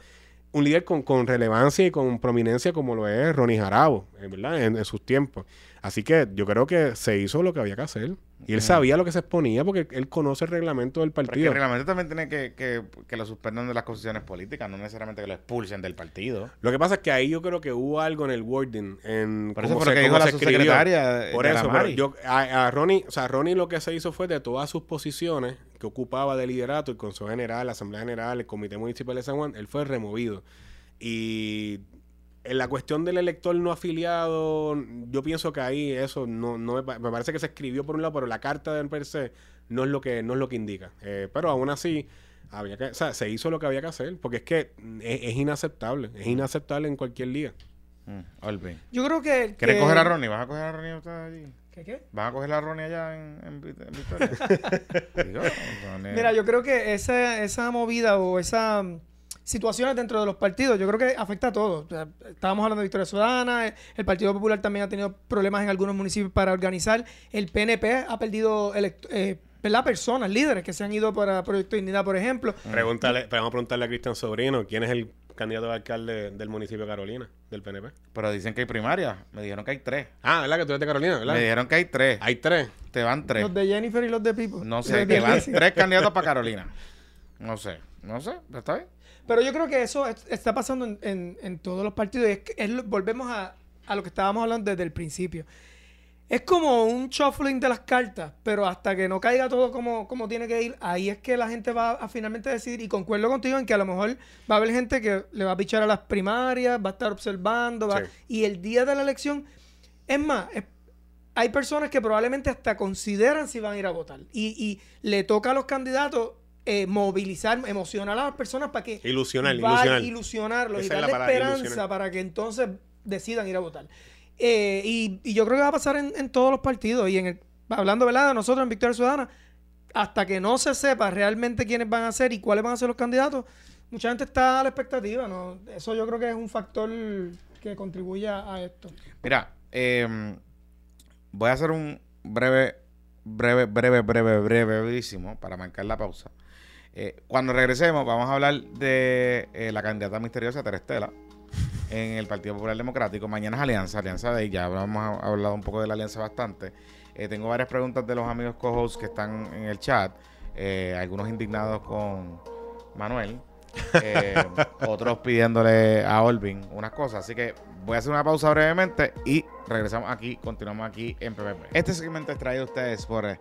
un líder con, con, relevancia y con prominencia como lo es Ronnie Jarabo, eh, ¿verdad? En, sus tiempos. Así que yo creo que se hizo lo que había que hacer. Y él sabía lo que se exponía porque él conoce el reglamento del partido. el reglamento también tiene que, que, que, lo suspendan de las constituciones políticas, no necesariamente que lo expulsen del partido. Lo que pasa es que ahí yo creo que hubo algo en el wording. En por eso que dijo la subsecretaria. Por eso, pero yo, a, Ronnie, o sea, Ronnie lo que se hizo fue de todas sus posiciones que ocupaba de liderato, el Consejo General, la Asamblea General, el Comité Municipal de San Juan, él fue removido. Y en la cuestión del elector no afiliado, yo pienso que ahí eso no, no me, parece que se escribió por un lado, pero la carta del per se no es lo que, no es lo que indica. Eh, pero aún así, había que, o sea, se hizo lo que había que hacer, porque es que es, inaceptable, es inaceptable en cualquier liga. Mm, yo creo que... ¿Quieres coger a Ronnie? ¿Vas a coger a Ronnie allí? ¿Qué qué? ¿Vas a coger a Ronnie allá en, en, Victoria? *laughs* Mira, yo creo que esa, esa movida o esa situaciones dentro de los partidos. Yo creo que afecta a todos. estábamos hablando de Victoria Ciudadana, el Partido Popular también ha tenido problemas en algunos municipios para organizar. El PNP ha perdido eh, personas, líderes que se han ido para Proyecto Dignidad, por ejemplo. Pregúntale, vamos a preguntarle a Cristian Sobrino, ¿quién es el candidato a alcalde del municipio de Carolina, del PNP? Pero dicen que hay primaria. Me dijeron que hay tres. Ah, ¿verdad? Que tú eres de Carolina, ¿verdad? Me dijeron que hay tres. Hay tres. Te van tres. Los de Jennifer y los de Pipo. No sé, te van tres candidatos para *laughs* Carolina. No sé. No sé, está bien. Pero yo creo que eso está pasando en, todos los partidos. Es, volvemos a, lo que estábamos hablando desde el principio. Es como un shuffling de las cartas, pero hasta que no caiga todo como, como tiene que ir, ahí es que la gente va a finalmente decidir. Y concuerdo contigo en que a lo mejor va a haber gente que le va a pichar a las primarias, va a estar observando, y el día de la elección, es más, hay personas que probablemente hasta consideran si van a ir a votar. Y, y le toca a los candidatos eh, movilizar, emocionar a las personas para que ilusionar, ilusionarlos y darle esperanza para que entonces decidan ir a votar. Eh, y, yo creo que va a pasar en, todos los partidos y en el, hablando ¿verdad? de nosotros en Victoria Ciudadana, hasta que no se sepa realmente quiénes van a ser y cuáles van a ser los candidatos, mucha gente está a la expectativa, ¿no? Eso yo creo que es un factor que contribuye a esto. Mira, em, voy a hacer un breve, breve, breve, breve, breve, brevísimo para marcar la pausa. Eh, cuando regresemos, vamos a hablar de eh, la candidata misteriosa Terestela en el Partido Popular Democrático. Mañana es Alianza, Alianza de ya hemos hablado un poco de la Alianza bastante. Eh, tengo varias preguntas de los amigos co que están en el chat, algunos indignados con Manuel, *laughs* otros pidiéndole a Olvin unas cosas. Así que voy a hacer una pausa brevemente y regresamos aquí, continuamos aquí en PPP. Este segmento es traído a ustedes por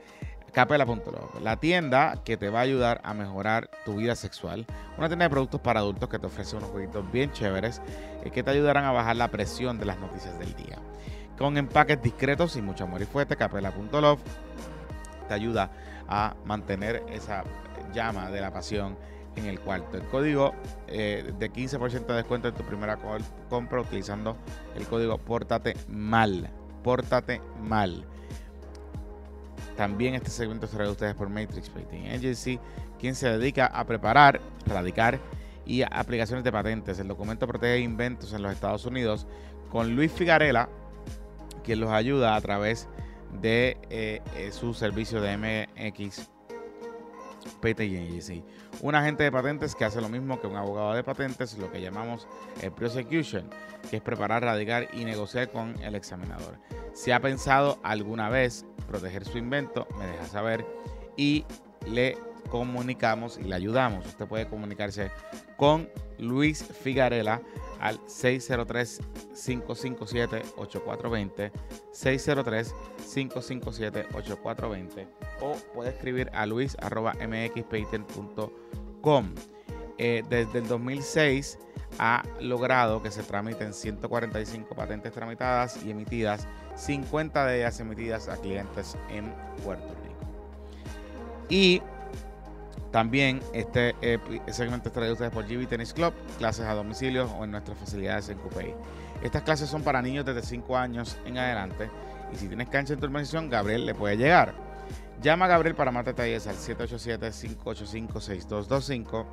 Capela.love, la tienda que te va a ayudar a mejorar tu vida sexual. Una tienda de productos para adultos que te ofrece unos jueguitos bien chéveres eh, que te ayudarán a bajar la presión de las noticias del día. Con empaques discretos y mucho amor y fuerte, Capela.love te ayuda a mantener esa llama de la pasión en el cuarto. El código eh, de 15% de descuento en tu primera compra utilizando el código Pórtate Mal. Pórtate Mal. También este segmento es traído a ustedes por Matrix Painting Agency, quien se dedica a preparar, radicar y aplicaciones de patentes. El documento protege inventos en los Estados Unidos con Luis Figarela, quien los ayuda a través de eh, eh, su servicio de MX Agency. Un agente de patentes que hace lo mismo que un abogado de patentes, lo que llamamos el prosecution, que es preparar, radicar y negociar con el examinador. Si ha pensado alguna vez proteger su invento, me deja saber y le comunicamos y le ayudamos. Usted puede comunicarse con Luis Figarela al 603-557-8420, 603-557-8420 o puede escribir a luis.mxpatent.com. Eh, desde el 2006 ha logrado que se tramiten 145 patentes tramitadas y emitidas 50 de ellas emitidas a clientes en Puerto Rico. Y también este eh, segmento es traído ustedes por GB Tennis Club, clases a domicilio o en nuestras facilidades en Coupey. Estas clases son para niños desde 5 años en adelante y si tienes cancha en tu organización, Gabriel le puede llegar. Llama a Gabriel para más detalles al 787-585-6225.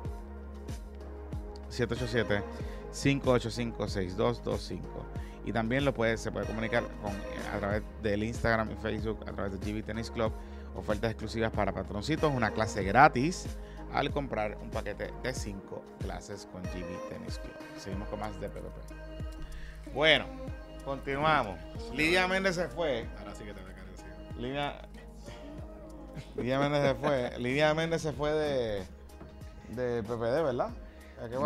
787-585-6225. Y también lo puede, se puede comunicar con, a través del Instagram y Facebook, a través de GB Tennis Club. Ofertas exclusivas para patroncitos, una clase gratis al comprar un paquete de 5 clases con GB Tennis Club. Seguimos con más de PvP. Bueno, continuamos. Lidia Méndez se fue. Ahora sí que te voy a Lidia, Lidia Méndez se fue. Lidia Méndez se fue de, de PPD, ¿verdad?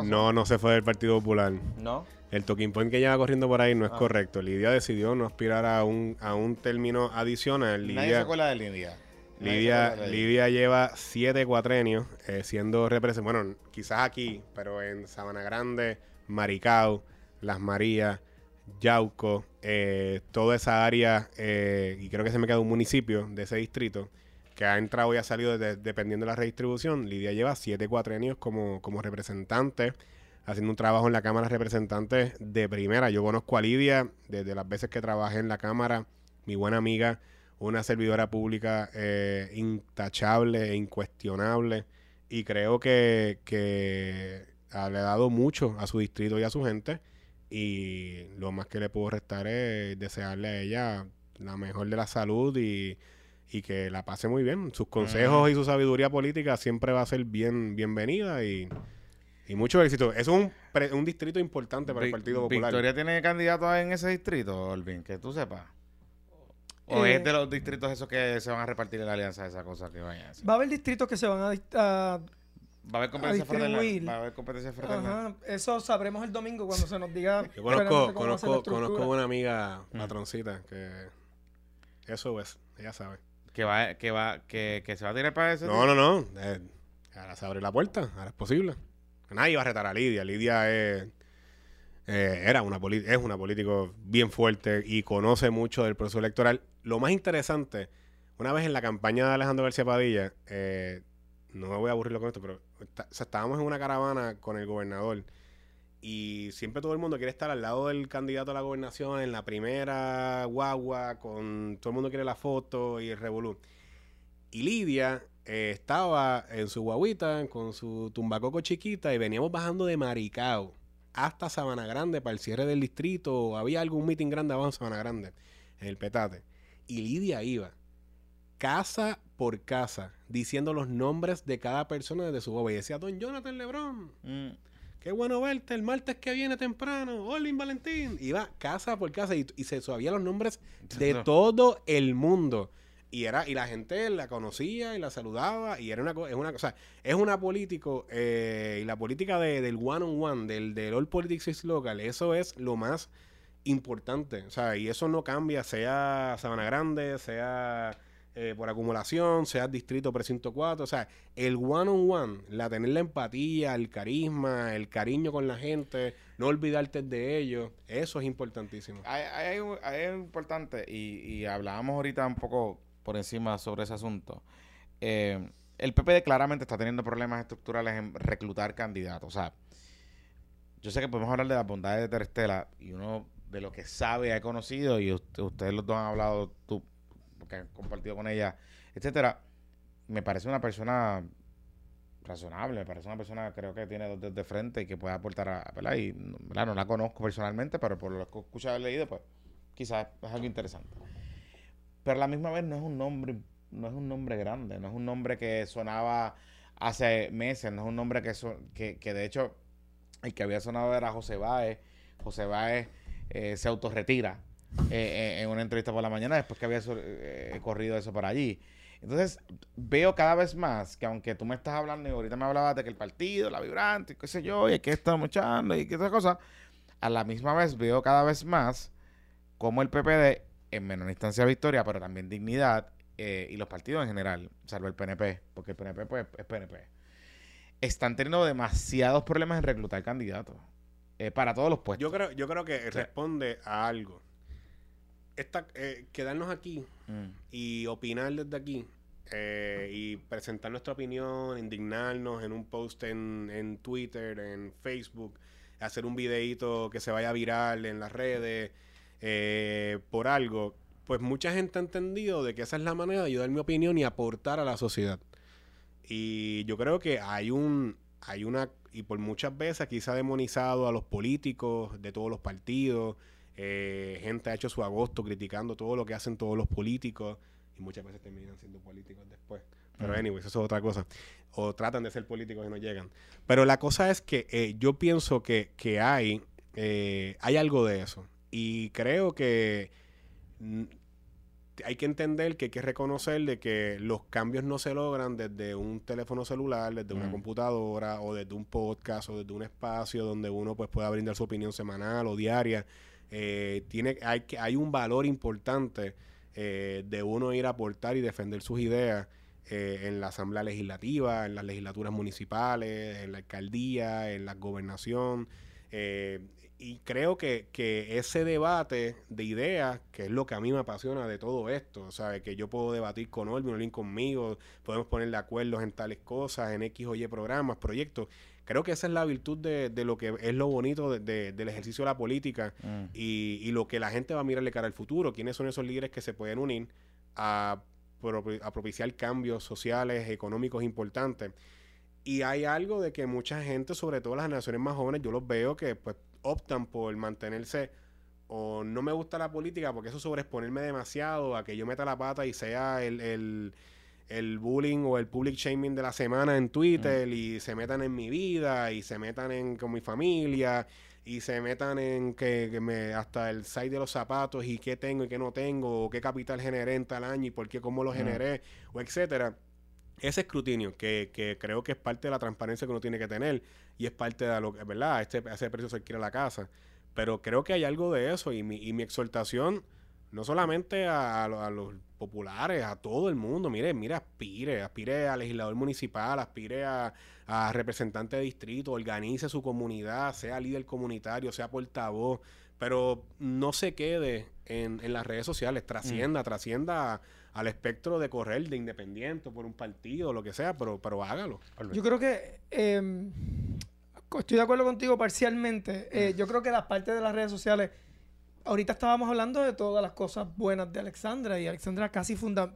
No, no se fue del Partido Popular. No. El talking point que lleva corriendo por ahí no es ah. correcto. Lidia decidió no aspirar a un, a un término adicional. Lidia, Nadie se acuerda de Lidia. Lidia, Lidia lleva siete cuatrenios eh, siendo representante. Bueno, quizás aquí, pero en Sabana Grande, Maricao, Las Marías, Yauco, eh, toda esa área, eh, y creo que se me queda un municipio de ese distrito, que ha entrado y ha salido dependiendo de la redistribución. Lidia lleva siete cuatrenios como, como representante, haciendo un trabajo en la Cámara de Representantes de primera. Yo conozco a Lidia desde las veces que trabajé en la Cámara, mi buena amiga, una servidora pública eh, intachable e incuestionable, y creo que, que le ha dado mucho a su distrito y a su gente y lo más que le puedo restar es desearle a ella la mejor de la salud y, que la pase muy bien. Sus consejos y su sabiduría política siempre va a ser bien bienvenida y, mucho éxito. Es un, un distrito importante para el Partido Popular. ¿Victoria tiene candidato en ese distrito, Olvin? Que tú sepas. ¿O es eh, de los distritos esos que se van a repartir en la alianza, esa cosa que vayan a hacer? Va a haber distritos que se van a, Va a haber competencia fraternal. Va a haber competencia fraternal. Eso sabremos el domingo cuando se nos diga. Yo conozco, conozco, conozco una amiga patroncita que eso es, ella sabe. Que va, que va, que, que se va a tirar para eso. No, no, no. Eh, ahora se abre la puerta, ahora es posible. Nadie va a retar a Lidia. Lidia es eh, era una es una político bien fuerte y conoce mucho del proceso electoral. Lo más interesante, una vez en la campaña de Alejandro García Padilla, eh, no me voy a aburrirlo con esto, pero estábamos en una caravana con el gobernador y siempre todo el mundo quiere estar al lado del candidato a la gobernación en la primera guagua, con todo el mundo quiere la foto y el revolú. Y Lidia eh, estaba en su guaguita con su tumbacoco chiquita y veníamos bajando de Maricao hasta Sabana Grande para el cierre del distrito. Había algún meeting grande abajo en Sabana Grande, en el Petate. Y Lidia iba casa por casa diciendo los nombres de cada persona desde su boba. Y decía, Don Jonathan Lebron, mm. qué bueno verte el martes que viene temprano, Olin Valentín. Iba casa por casa y, se sabía los nombres de todo el mundo. Y era y la gente la conocía y la saludaba y era una es una cosa es una político eh, y la política de, del one on one del, del all politics is local eso es lo más importante o sea y eso no cambia sea Sabana Grande sea eh, por acumulación, sea distrito precinto 4, o sea, el one on one, la tener la empatía, el carisma, el cariño con la gente, no olvidarte de ellos, eso es importantísimo. Hay, hay, importante, y, hablábamos ahorita un poco por encima sobre ese asunto. Eh, el PPD claramente está teniendo problemas estructurales en reclutar candidatos. O sea, yo sé que podemos hablar de la bondad de Terestela y uno de lo que sabe, ha conocido, y ustedes los dos han hablado, tú que han compartido con ella, etcétera, me parece una persona razonable, me parece una persona creo que tiene dos dedos de frente y que puede aportar a, ¿verdad? Y no la conozco personalmente, pero por lo que he escuchado y leído, pues quizás es algo interesante. Pero a la misma vez no es un nombre, no es un nombre grande, no es un nombre que sonaba hace meses, no es un nombre que, que, que de hecho el que había sonado era José Báez. José Báez eh, se autorretira eh, eh, en una entrevista por la mañana después que había eh, corrido eso por allí. Entonces, veo cada vez más que aunque tú me estás hablando y ahorita me hablabas de que el partido, la vibrante, qué sé yo, y que estamos echando y qué otra cosa, a la misma vez veo cada vez más como el PPD, en menor instancia victoria, pero también dignidad, y los partidos en general, salvo el PNP, porque el PNP pues, es PNP, están teniendo demasiados problemas en reclutar candidatos para todos los puestos. Yo creo, yo creo que responde a algo esta, eh, quedarnos aquí mm. y opinar desde aquí eh, y presentar nuestra opinión, indignarnos en un post en, en, Twitter, en Facebook, hacer un videito que se vaya viral en las redes eh, por algo, pues mucha gente ha entendido de que esa es la manera de ayudar mi opinión y aportar a la sociedad. Y yo creo que hay un, hay una, y por muchas veces aquí se ha demonizado a los políticos de todos los partidos, eh, gente ha hecho su agosto criticando todo lo que hacen todos los políticos y muchas veces terminan siendo políticos después. Pero anyway, eso es otra cosa. O tratan de ser políticos y no llegan. Pero la cosa es que eh, yo pienso que, que hay, eh, hay algo de eso. Y creo que hay que entender que hay que reconocer de que los cambios no se logran desde un teléfono celular, desde una computadora o desde un podcast o desde un espacio donde uno pues pueda brindar su opinión semanal o diaria. Eh, tiene, hay, hay un valor importante eh, de uno ir a aportar y defender sus ideas eh, en la Asamblea Legislativa, en las legislaturas municipales, en la alcaldía, en la gobernación. Eh, y creo que, que, ese debate de ideas, que es lo que a mí me apasiona de todo esto, o sea, que yo puedo debatir con Olvin, Olvin conmigo, podemos poner de acuerdo en tales cosas, en X o Y programas, proyectos. Creo que esa es la virtud de, de lo que es lo bonito de, del ejercicio de la política mm. y, y, lo que la gente va a mirarle cara al futuro. ¿Quiénes son esos líderes que se pueden unir a, a propiciar cambios sociales, económicos importantes? Y hay algo de que mucha gente, sobre todo las generaciones más jóvenes, yo los veo que pues optan por mantenerse o no me gusta la política porque eso sobreexponerme demasiado a que yo meta la pata y sea el, el, bullying o el public shaming de la semana en Twitter mm. y se metan en mi vida y se metan en con mi familia y se metan en que, me hasta el site de los zapatos y qué tengo y qué no tengo o qué capital generé en tal año y por qué cómo lo mm. generé o etcétera ese escrutinio que, que, creo que es parte de la transparencia que uno tiene que tener y es parte de lo que, ¿verdad? Este, ese precio se adquiere la casa. Pero creo que hay algo de eso y mi, y mi exhortación, no solamente a, los populares, a todo el mundo, mire, mire, aspire, aspire a legislador municipal, aspire a, a representante de distrito, organice su comunidad, sea líder comunitario, sea portavoz, pero no se quede en, en las redes sociales, trascienda, mm. trascienda al espectro de correr de independiente por un partido, lo que sea, pero, pero hágalo. Yo creo que em, estoy de acuerdo contigo parcialmente. Eh, yo creo que la parte de las redes sociales, ahorita estábamos hablando de todas las cosas buenas de Alexandra y Alexandra casi funda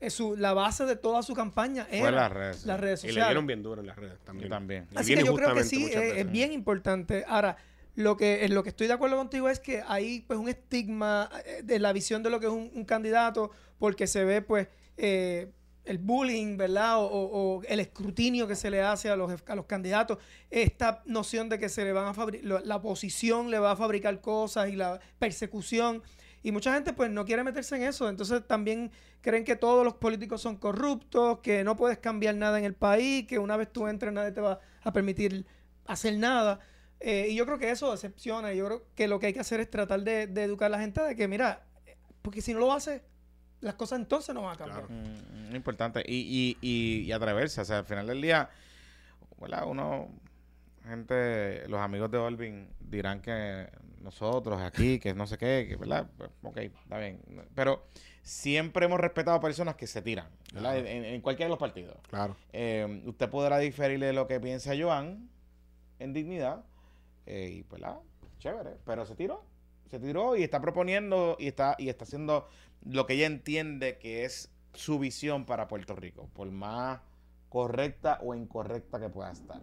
eh, su, la base de toda su campaña era las redes, las redes sociales. Y le dieron bien duro en las redes también. también. Así que yo creo que sí, es bien importante. Ahora, lo que, en lo que estoy de acuerdo contigo es que hay pues un estigma eh, de la visión de lo que es un, candidato porque se ve pues eh, el bullying, ¿verdad? O, el escrutinio que se le hace a los, a los candidatos. Esta noción de que se le van a la oposición le va a fabricar cosas y la persecución. Y mucha gente pues no quiere meterse en eso. Entonces también creen que todos los políticos son corruptos, que no puedes cambiar nada en el país, que una vez tú entres nadie te va a permitir hacer nada. Eh, y yo creo que eso decepciona. Yo creo que lo que hay que hacer es tratar de, educar a la gente de que, mira, porque si no lo hace, las cosas entonces no van a cambiar. Mm, mm, importante. Y, y, y, atreverse. O sea, al final del día, ¿verdad? Uno, gente, los amigos de Olvin dirán que nosotros aquí, que no sé qué, que, ¿verdad? Pues, ok, está bien. Pero siempre hemos respetado a personas que se tiran, ¿verdad? En, en, cualquiera de los partidos. Claro. Eh, usted podrá diferirle de lo que piensa Joan en dignidad eh, y pues la, chévere, pero se tiró, se tiró y está proponiendo y está, y está haciendo lo que ella entiende que es su visión para Puerto Rico, por más correcta o incorrecta que pueda estar.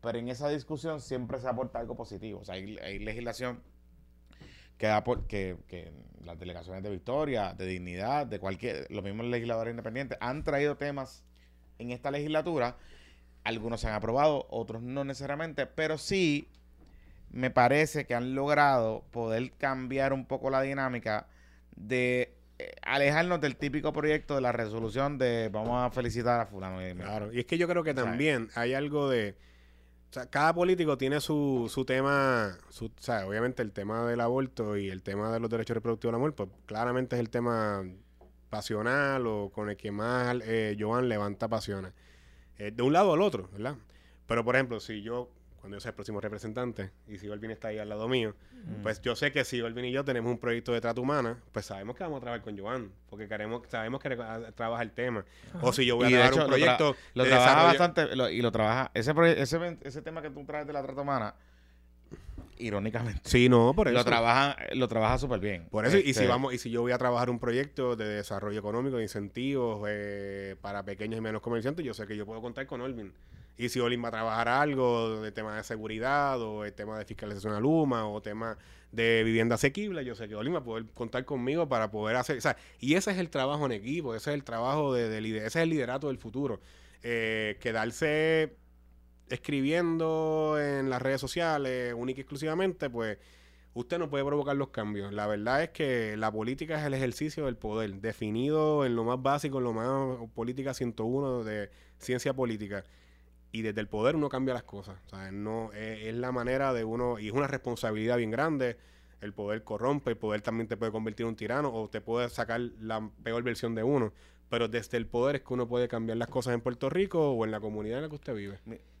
Pero en esa discusión siempre se aporta algo positivo. O sea, hay, legislación que que, que, las delegaciones de Victoria, de Dignidad, de cualquier, los mismos legisladores independientes han traído temas en esta legislatura. Algunos se han aprobado, otros no necesariamente, pero sí me parece que han logrado poder cambiar un poco la dinámica de eh, alejarnos del típico proyecto de la resolución de vamos a felicitar a fulano. Claro, y es que yo creo que también hay algo de... O sea, cada político tiene su, su tema, su, o sea, obviamente el tema del aborto y el tema de los derechos reproductivos de la mujer, pues claramente es el tema pasional o con el que más eh, Joan levanta pasiones. Eh, de un lado al otro, ¿verdad? Pero, por ejemplo, si yo cuando yo sea el próximo representante, y si Olvin está ahí al lado mío, mm. pues yo sé que si Olvin y yo tenemos un proyecto de trato humana, pues sabemos que vamos a trabajar con Joan, porque queremos, sabemos que trabaja el tema. O si yo voy a dar un proyecto. Lo, trabaja bastante, y lo trabaja. Ese, ese, ese tema que tú traes de la trata humana, irónicamente. Sí, no, por eso. Lo trabaja, lo trabaja súper bien. Por eso, y si este vamos, y si yo voy a trabajar un proyecto de desarrollo económico, de incentivos eh, para pequeños y menos comerciantes, yo sé que yo puedo contar con Olvin. Y si Olin va a trabajar algo de tema de seguridad o el tema de fiscalización a Luma o tema de vivienda asequible, yo sé que Olin va a poder contar conmigo para poder hacer... O sea, y ese es el trabajo en equipo, ese es el trabajo de, de ese es el liderato del futuro. Eh, quedarse escribiendo en las redes sociales única y exclusivamente, pues usted no puede provocar los cambios. La verdad es que la política es el ejercicio del poder, definido en lo más básico, en lo más política 101 de ciencia política y desde el poder uno cambia las cosas. No, es, la manera de uno, y es una responsabilidad bien grande. El poder corrompe, el poder también te puede convertir en un tirano o te puede sacar la peor versión de uno. Pero desde el poder es que uno puede cambiar las cosas en Puerto Rico o en la comunidad en la que usted vive.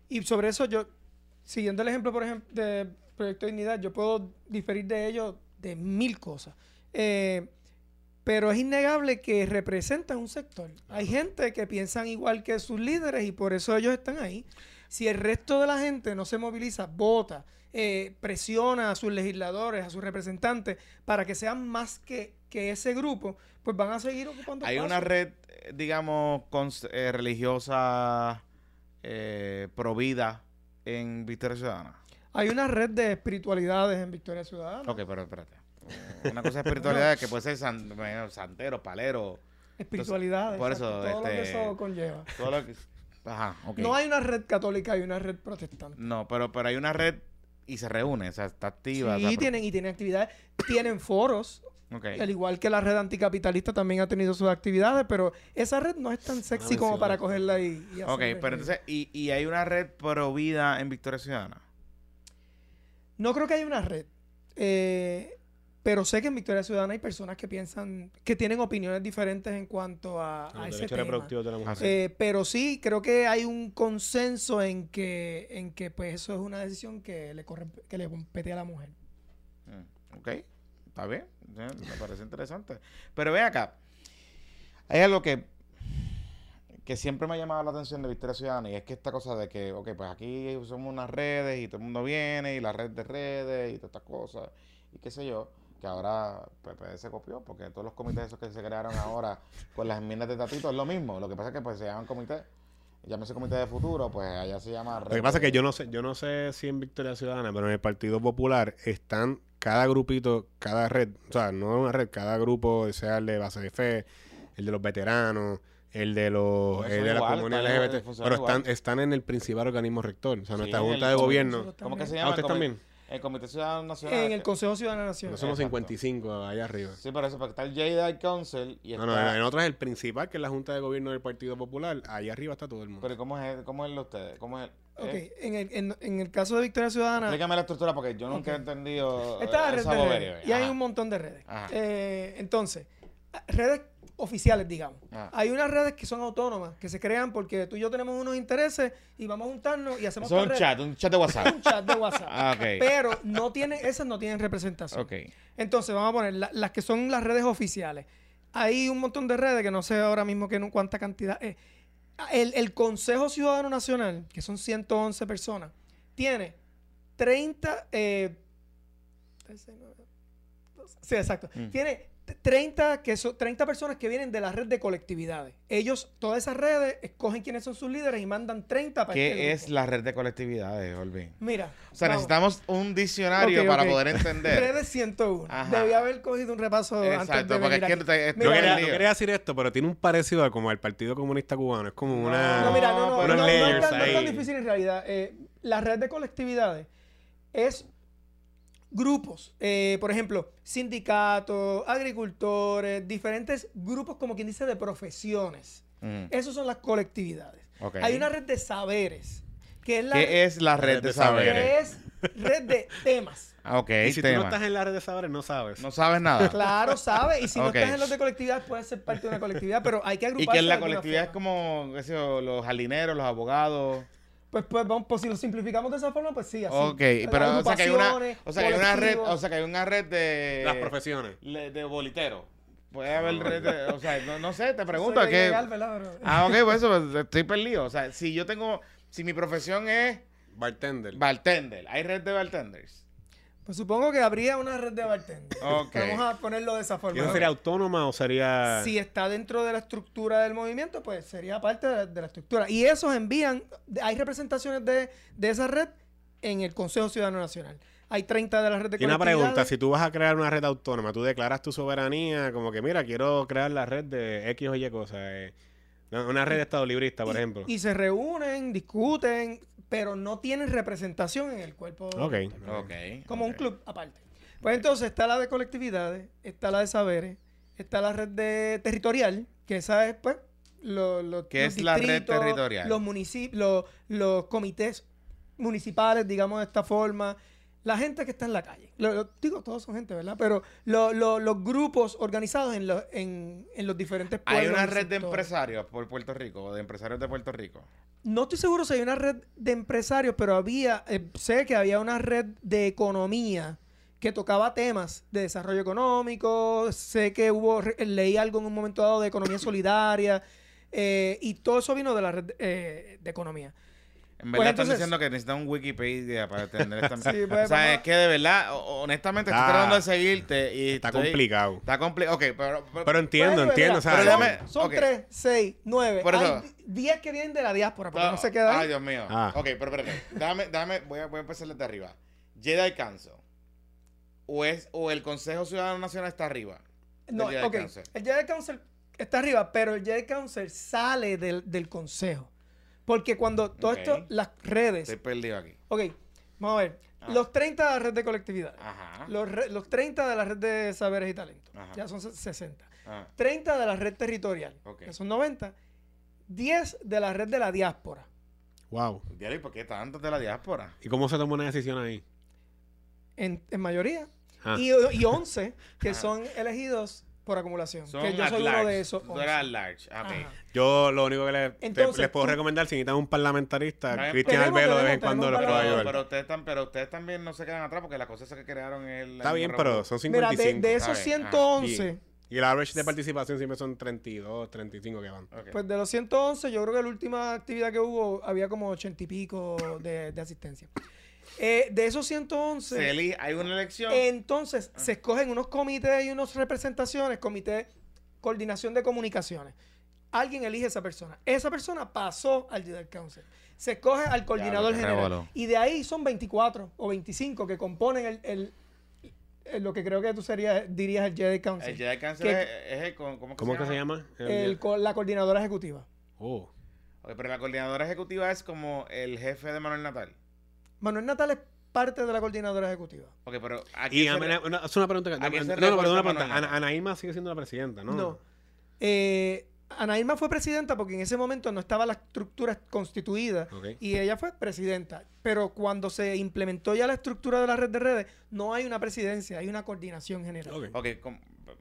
Y sobre eso yo, siguiendo el ejemplo, por ejemplo, de Proyecto Dignidad, yo puedo diferir de ello de mil cosas. Eh, pero es innegable que representan un sector. Hay gente que piensan igual que sus líderes y por eso ellos están ahí. Si el resto de la gente no se moviliza, vota, eh, presiona a sus legisladores, a sus representantes, para que sean más que, ese grupo, pues van a seguir ocupando Hay una red, eh, digamos, eh, religiosa eh, provida en Victoria Ciudadana. Hay una red de espiritualidades en Victoria Ciudadana. Ok, pero espérate. Una cosa de espiritualidad que puede ser santero, palero. Espiritualidades. Por eso, todo lo que este, eso conlleva. ajá, No hay una red católica, hay una red protestante. No, pero, pero hay una red y se reúne, o sea, está activa. Sí, tienen, y tienen actividades, tienen foros. Al igual que la red anticapitalista también ha tenido sus actividades, pero esa red no es tan sexy como para cogerla y, y Ok, pero entonces, ¿y, ¿y hay una red pro vida en Victoria Ciudadana? No creo que haya una red. Eh, pero sé que en Victoria Ciudadana hay personas que piensan, que tienen opiniones diferentes en cuanto a, a ese tema. Eh, pero sí, creo que hay un consenso en que, en que pues eso es una decisión que le corre, que le compete a la mujer. Mm, ok, está bien, me parece interesante. Pero ve acá, hay algo que que siempre me ha llamado la atención de Victoria Ciudadana y es que esta cosa de que, ok, pues aquí somos unas redes y todo el mundo viene y la red de redes y todas estas cosas y qué sé yo que ahora PPD se copió, porque todos los comités esos que se crearon ahora *laughs* con las enmiendas de Tatito es lo mismo. Lo que pasa es que pues se llaman comité, llámese comité de futuro, pues allá se llama... Lo que pasa es que yo no sé, yo no sé si en Victoria Ciudadana, pero en el Partido Popular están cada grupito, cada red, o sea, no una red, cada grupo, sea el de base de fe, el de los veteranos, el de los el de la comunidad LGBT, pero están, están en el principal organismo rector, o sea, nuestra junta de gobierno. ¿Cómo que se llama? ¿Ah, también? El Comité Ciudadano Nacional. En el Consejo Ciudadano Nacional. somos 55 allá arriba. Sí, por eso, porque está el JDI Council. Y no, no, en otro es el principal, que es la Junta de Gobierno del Partido Popular. Allá arriba está todo el mundo. Pero ¿cómo es, cómo es lo ustedes? ¿Cómo es? Ok, eh? en, el, en, en, el caso de Victoria Ciudadana. Explícame la estructura porque yo nunca he entendido. Está la red de redes. Y hay un montón de redes. Eh, entonces, redes oficiales, digamos. Ah. Hay unas redes que son autónomas, que se crean porque tú y yo tenemos unos intereses y vamos a juntarnos y hacemos un chat, un chat de WhatsApp. *laughs* un chat de WhatsApp. Ah, Pero no tienen, esas no tienen representación. Entonces, vamos a poner las que son las redes oficiales. Hay un montón de redes que no sé ahora mismo que no, cuánta cantidad es. El, el, Consejo Ciudadano Nacional, que son 111 personas, tiene 30... Eh, sí, exacto. Mm. Tiene 30, que son 30 personas que vienen de la red de colectividades. Ellos, todas esas redes, escogen quiénes son sus líderes y mandan 30 para ¿Qué es la red de colectividades, Olvin? Mira. O sea, necesitamos un diccionario para poder entender. *laughs* Redes 101. Debía haber cogido un repaso antes de porque es que no, quería, decir esto, pero tiene un parecido como el Partido Comunista Cubano. Es como una. No, mira, no, no. no, no, es tan, difícil en realidad. Eh, la red de colectividades es grupos, eh, por ejemplo, sindicatos, agricultores, diferentes grupos, como quien dice, de profesiones. Esas son las colectividades. Hay una red de saberes. Que es la ¿Qué es la red, de, saberes? Que es red de temas. Ah, ok, y si tú no estás en la red de saberes, no sabes. No sabes nada. Claro, sabes. Y si no estás en los de colectividad, puedes ser parte de una colectividad, pero hay que *laughs* agruparse. Y que en la colectividad es como, qué sé yo, los jardineros, los abogados. Pues, pues, vamos, pues si lo simplificamos de esa forma, pues sí, así. Ok, pero o sea que hay una, o sea que hay una red, o sea que hay una red de las profesiones. de boliteros. Puede haber red de, o sea, no, no sé, te *laughs* pregunto que Ah, ok, pues eso pues, estoy perdido, o sea, si yo tengo si mi profesión es bartender. Bartender, hay red de bartenders. Pues supongo que habría una red de bartenders. *laughs* Vamos a ponerlo de esa forma. ¿Y eso sería autónoma o sería...? Si está dentro de la estructura del movimiento, pues sería parte de la, estructura. Y esos envían... Hay representaciones de, de esa red en el Consejo Ciudadano Nacional hay 30 de la red de Y una pregunta, si tú vas a crear una red autónoma, tú declaras tu soberanía, como que mira, quiero crear la red de X o Y cosas. Eh, una red de Estado librista, por ejemplo. Y se reúnen, discuten, pero no tienen representación en el cuerpo. Ok. okay como un club aparte. Pues entonces está la de colectividades, está la de saberes, está la red de territorial, que esa es, pues, lo, lo, ¿Qué es la red territorial? Los municipios, los comités municipales, digamos de esta forma, la gente que está en la calle. Lo, digo, todos son gente, ¿verdad? Pero los grupos organizados en, en, los diferentes pueblos. ¿Hay una red de empresarios por Puerto Rico o de empresarios de Puerto Rico? No estoy seguro si hay una red de empresarios, pero había, eh, sé que había una red de economía que tocaba temas de desarrollo económico. Sé que hubo, leí algo en un momento dado de economía solidaria. Eh, y todo eso vino de la red eh, de economía. En verdad pues están diciendo que necesitan un Wikipedia para entender *laughs* esta sí, *laughs* pues, O sea, es que de verdad, honestamente, estoy tratando de seguirte y Está complicado. Está complicado. Ok, pero, pero... entiendo, entiendo. Pero son, tres, seis, nueve. Hay diez que vienen de la diáspora, porque no, se queda. Ay, Dios mío. Ah. Ok, pero espérate. Déjame, déjame, voy a, voy a empezar desde arriba. Jedi Council. O, es, o el Consejo Ciudadano Nacional está arriba. No, ok. El Jedi Council está arriba, pero el Jedi Council sale del, del Consejo. Porque cuando todo esto, las redes. Estoy perdido aquí. Ok, vamos a ver. Ah. Los 30 de la red de colectividad. Ajá. Los, 30 de la red de saberes y talentos. Ya son 60. 30 ah. de la red territorial. Que son 90. 10 de la red de la diáspora. Wow. ¿Y por qué tantos de la diáspora? ¿Y cómo se tomó una decisión ahí? En, mayoría. Ah. Y, y 11 que *laughs* son elegidos por acumulación. que yo soy uno de esos. large. Yo lo único que les, puedo recomendar, si necesitan un parlamentarista, Cristian Albelo de vez en cuando les puedo ayudar. Pero ustedes, pero ustedes también no se quedan atrás porque las cosas que crearon el... Está bien, pero son 55. Mira, de, esos 111... Y, el average de participación siempre son 32, 35 que van. Pues de los 111, yo creo que la última actividad que hubo había como 80 y pico de, de asistencia. Eh, de esos 111... hay una elección. Entonces, se escogen unos comités y unas representaciones, comité coordinación de comunicaciones. Alguien elige a esa persona. Esa persona pasó al Jedi Council. Se escoge al coordinador general. Y de ahí son 24 o 25 que componen el, lo que creo que tú serías, dirías el Jedi Council. El Jedi Council es, el, ¿cómo, que, se llama? la coordinadora ejecutiva. Oh. pero la coordinadora ejecutiva es como el jefe de Manuel Natal. Manuel Natal es parte de la coordinadora ejecutiva. Ok, pero aquí. es una pregunta. Que, no, no, perdón, una pregunta. Ana, Irma sigue siendo la presidenta, ¿no? No. Eh, Ana Irma fue presidenta porque en ese momento no estaba la estructura constituida y ella fue presidenta. Pero cuando se implementó ya la estructura de la red de redes, no hay una presidencia, hay una coordinación general. Ok, okay,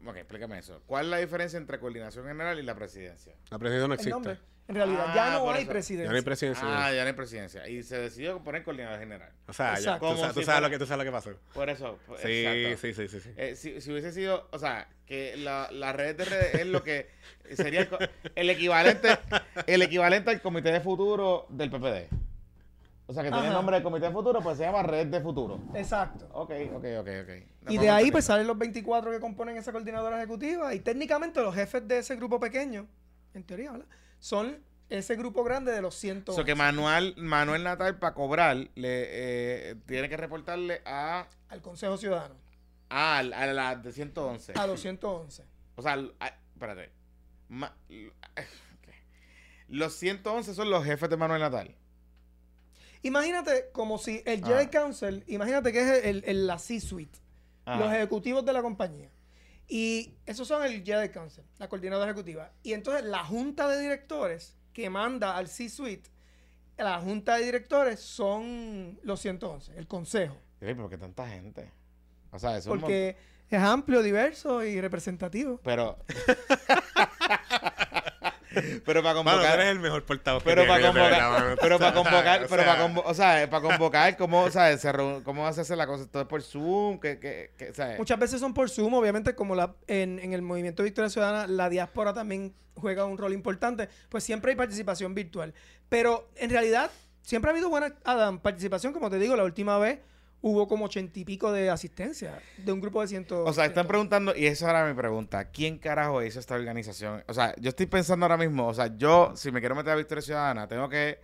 okay explícame eso. ¿Cuál es la diferencia entre coordinación general y la presidencia? La presidencia no existe. En realidad, ya ah, no hay presidencia. Ya no hay presidencia. Ah, ya no hay presidencia. Y se decidió poner coordinador general. O sea, ya, tú, sabes, lo que, tú sabes lo que pasó. Por eso. Pues, sí, sí, sí, sí, eh, si, si, hubiese sido, o sea, que la, la red de redes es lo que sería el, equivalente el equivalente al comité de futuro del PPD. O sea, que tiene el nombre de comité de futuro, pues se llama red de futuro. Exacto. Ok, ok, ok, ok. y de ahí pues salen los 24 que componen esa coordinadora ejecutiva y técnicamente los jefes de ese grupo pequeño, en teoría, ¿verdad? son ese grupo grande de los 100. O sea que Manuel, Manuel Natal para cobrar le eh, tiene que reportarle a... Al Consejo Ciudadano. Ah, a, la de 111. A los 111. O sea, espérate. Los 111 son los jefes de Manuel Natal. Imagínate como si el Jedi ah. Council, imagínate que es el, el la C-Suite, los ejecutivos de la compañía. Y esos son el Jedi Council, la coordinadora ejecutiva. Y entonces la junta de directores que manda al C-Suite, la junta de directores son los 111, el consejo. Sí, ¿por qué tanta gente? O sea, eso Porque es amplio, diverso y representativo. Pero... *laughs* *laughs* pero para convocar. eres el mejor portavoz. Pero para convocar. pero para convocar. pero para convocar. O sea, para convocar, ¿cómo, ¿sabes? ¿cómo va a hacerse la cosa? ¿Todo es por Zoom? ¿Qué, qué, qué, Muchas veces son por Zoom. Obviamente, como la, en, en el movimiento Victoria Ciudadana, la diáspora también juega un rol importante. Pues siempre hay participación virtual. Pero en realidad, siempre ha habido buena Adam, participación. Como te digo, la última vez hubo como ochenta y pico de asistencia de un grupo de ciento. O sea, están preguntando, y esa era mi pregunta: ¿quién carajo hizo esta organización? O sea, yo estoy pensando ahora mismo, o sea, yo, si me quiero meter a Victoria Ciudadana, tengo que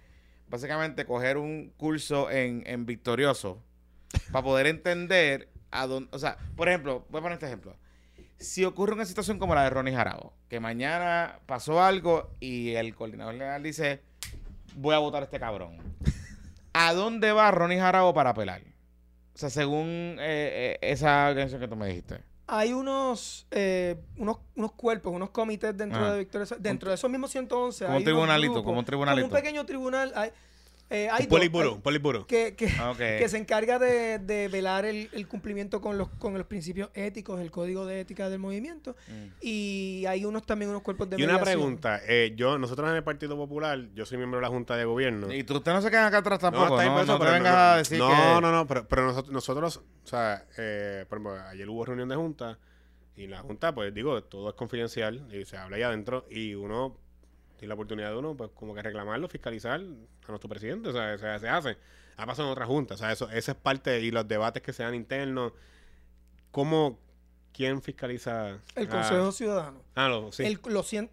básicamente coger un curso en, en Victorioso para poder entender a dónde. O sea, por ejemplo, voy a poner este ejemplo. Si ocurre una situación como la de Ronnie Jarabo, que mañana pasó algo y el coordinador legal dice: Voy a votar a este cabrón. ¿A dónde va Ronnie Jarabo para apelar? O sea, según eh, eh, esa organización que tú me dijiste. Hay unos, eh, unos, unos cuerpos, unos comités dentro de Victoria. Dentro de esos mismos 111. Como un tribunalito, como un tribunalito. Como un pequeño tribunal. Hay, eh, hay poliburo, poliburo. Que, que, se encarga de, de velar el, el, cumplimiento con los, con los principios éticos, el código de ética del movimiento. Mm. Y hay unos también unos cuerpos de Y una pregunta, eh, yo, nosotros en el Partido Popular, yo soy miembro de la Junta de Gobierno. Y tú, usted no se queda acá atrás tampoco, no, no, no, te vengas a decir no, que... No, no, no, pero, pero nosotros, nosotros, o sea, eh, por ejemplo, ayer hubo reunión de Junta y la Junta, pues digo, todo es confidencial y se habla ahí adentro y uno tiene la oportunidad de uno, pues como que reclamarlo, fiscalizar a nuestro presidente, o sea, se, se hace. Ha pasado en otras juntas, o sea, eso, esa es parte, y los debates que sean internos, ¿cómo, ¿Quién fiscaliza? El Consejo Ciudadano. Ah, no, sí. El,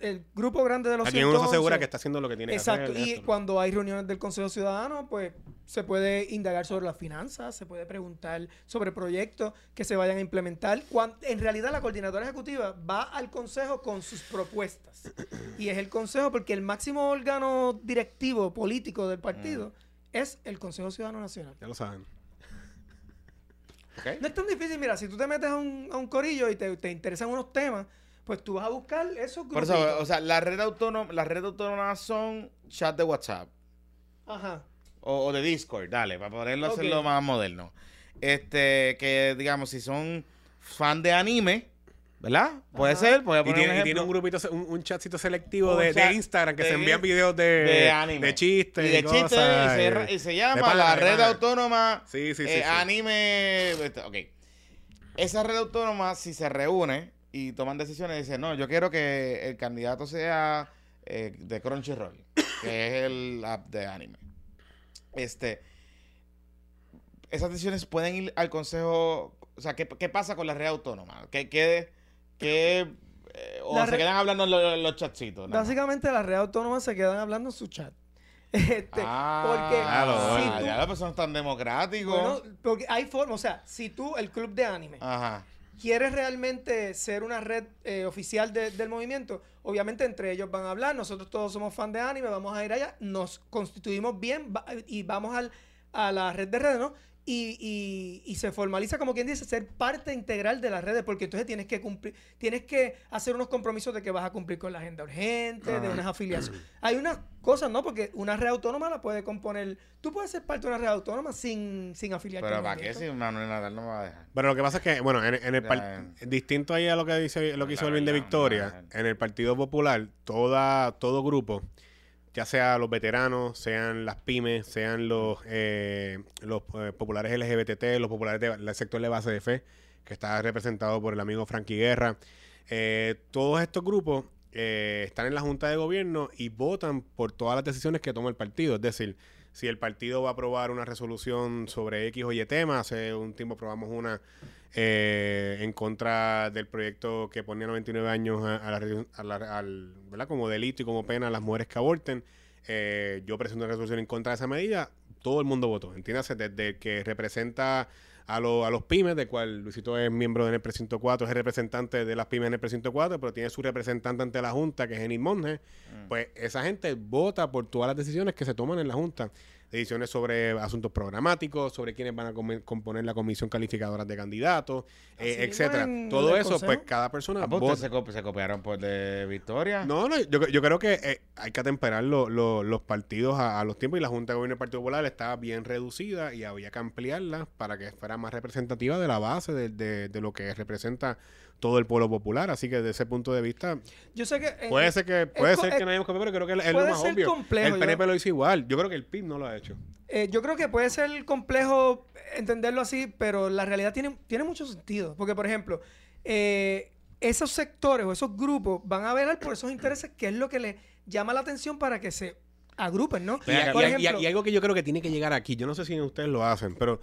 el, grupo grande de los Aquí uno se asegura que está haciendo lo que tiene que hacer. Exacto. Y cuando hay reuniones del Consejo Ciudadano, pues se puede indagar sobre las finanzas, se puede preguntar sobre proyectos que se vayan a implementar. Cuando, en realidad, la coordinadora ejecutiva va al Consejo con sus propuestas. *clears throat* y es el Consejo porque el máximo órgano directivo político del partido mm. es el Consejo Ciudadano Nacional. Ya lo saben. No es tan difícil, mira, si tú te metes a un, a un corillo y te, te, interesan unos temas, pues tú vas a buscar esos grupos. Por eso, o sea, la red autónoma, las redes autónomas son chat de WhatsApp. Ajá. O, de Discord, dale, para poderlo hacerlo más moderno. Este, que digamos, si son fan de anime, ¿Verdad? Puede ser. Puede y, tiene, un, y tiene un grupito, un, un chatcito selectivo de, de, Instagram que se envían videos de, de, anime. de chistes. Y de chistes. Y, se, llama la red autónoma sí, sí, sí, eh, anime. Este, ok. Esa red autónoma, si se reúne y toman decisiones, dice: No, yo quiero que el candidato sea eh, de Crunchyroll, que es el app de anime. Este. Esas decisiones pueden ir al consejo. O sea, ¿qué, qué pasa con la red autónoma? ¿Qué, qué que eh, o se quedan hablando en los, chatcitos. Básicamente las redes autónomas se quedan hablando en su chat. *laughs* Este, ah, porque claro, si ya las personas tan democráticos. Bueno, porque hay formas, o sea, si tú, el club de anime, quieres realmente ser una red eh, oficial del movimiento, obviamente entre ellos van a hablar, nosotros todos somos fan de anime, vamos a ir allá, nos constituimos bien y vamos al, a la red de redes, ¿no? Y, y, y, se formaliza como quien dice ser parte integral de las redes porque entonces tienes que cumplir tienes que hacer unos compromisos de que vas a cumplir con la agenda urgente de unas afiliaciones. *clears throat* Hay unas cosas no porque una red autónoma la puede componer tú puedes ser parte de una red autónoma sin, sin afiliarte pero para qué si Manuel Nadal no me va a dejar. Pero lo que pasa es que bueno en, en el distinto ahí a lo que dice lo que hizo el bien de Victoria en el Partido Popular toda todo grupo ya sea los veteranos, sean las pymes, sean los, eh, los eh, populares LGBT, los populares del sector de base de fe, que está representado por el amigo Frankie Guerra. Eh, todos estos grupos están en la Junta de Gobierno y votan por todas las decisiones que toma el partido. Es decir, si el partido va a aprobar una resolución sobre X o Y tema, hace un tiempo aprobamos una en contra del proyecto que ponía 99 años a, la, al, ¿verdad? como delito y como pena a las mujeres que aborten. Eh, yo presento una resolución en contra de esa medida. Todo el mundo votó. Entiéndase, desde que representa a, a los pymes, de cual Luisito es miembro del precinto 4, es el representante de las pymes en el precinto 4, pero tiene su representante ante la Junta, que es Enid Monge. Mm. Pues esa gente vota por todas las decisiones que se toman en la Junta decisiones sobre asuntos programáticos, sobre quiénes van a componer la comisión calificadora de candidatos, eh, etcétera. Todo eso, pues cada persona. ¿A pues, se, se, copiaron por de Victoria? No, no, yo, yo creo que eh, hay que atemperar los partidos a, los tiempos y la Junta de Gobierno del Partido Popular estaba bien reducida y había que ampliarla para que fuera más representativa de la base de, de, de lo que representa todo el pueblo popular. Así que desde ese punto de vista. Yo sé que. puede ser que, puede ser que no hayamos cambiado, pero creo que es lo más obvio. el PNP lo hizo igual. Yo creo que el PIB no lo ha hecho. Eh, yo creo que puede ser complejo entenderlo así, pero la realidad tiene, tiene mucho sentido. Porque, por ejemplo, eh, esos sectores o esos grupos van a velar por esos intereses, que es lo que le llama la atención para que se agrupen, ¿no? Y, y, algo que yo creo que tiene que llegar aquí, yo no sé si ustedes lo hacen, pero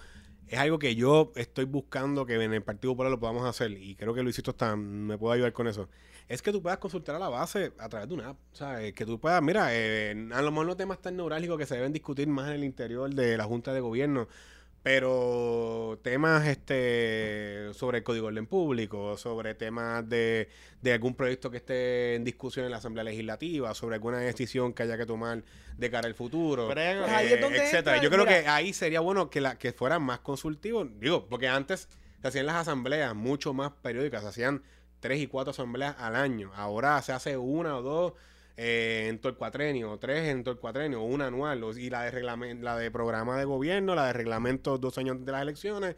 es algo que yo estoy buscando que en el Partido Popular lo podamos hacer y creo que Luisito está, me puede ayudar con eso. Es que tú puedas consultar a la base a través de una app. O sea, que tú puedas, mira, eh, a lo mejor los temas tan neurálgicos que se deben discutir más en el interior de la Junta de Gobierno pero temas este sobre el código orden público, sobre temas de, de, algún proyecto que esté en discusión en la Asamblea Legislativa, sobre alguna decisión que haya que tomar de cara al futuro, eh, etcétera. Yo creo que ahí sería bueno que la que fueran más consultivos, digo, porque antes se hacían las asambleas mucho más periódicas, se hacían tres y cuatro asambleas al año. Ahora se hace una o dos eh, en todo el cuatrenio, tres en todo el cuatrenio, una anual, y la de reglamento, la de programa de gobierno, la de reglamento dos años de las elecciones.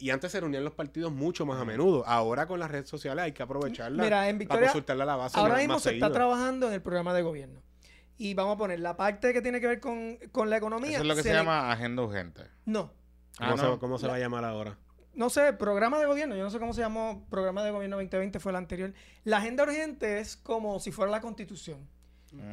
Y antes se reunían los partidos mucho más a menudo. Ahora con las redes sociales hay que aprovecharla Mira, en Victoria, para consultarla a la base. Ahora mismo se está trabajando en el programa de gobierno. Y vamos a poner la parte que tiene que ver con, la economía. Eso es lo que se, llama agenda urgente. No. ¿Cómo, Se, cómo se va a llamar ahora? No sé, programa de gobierno, yo no sé cómo se llamó, programa de gobierno 2020 fue el anterior. La agenda urgente es como si fuera la constitución.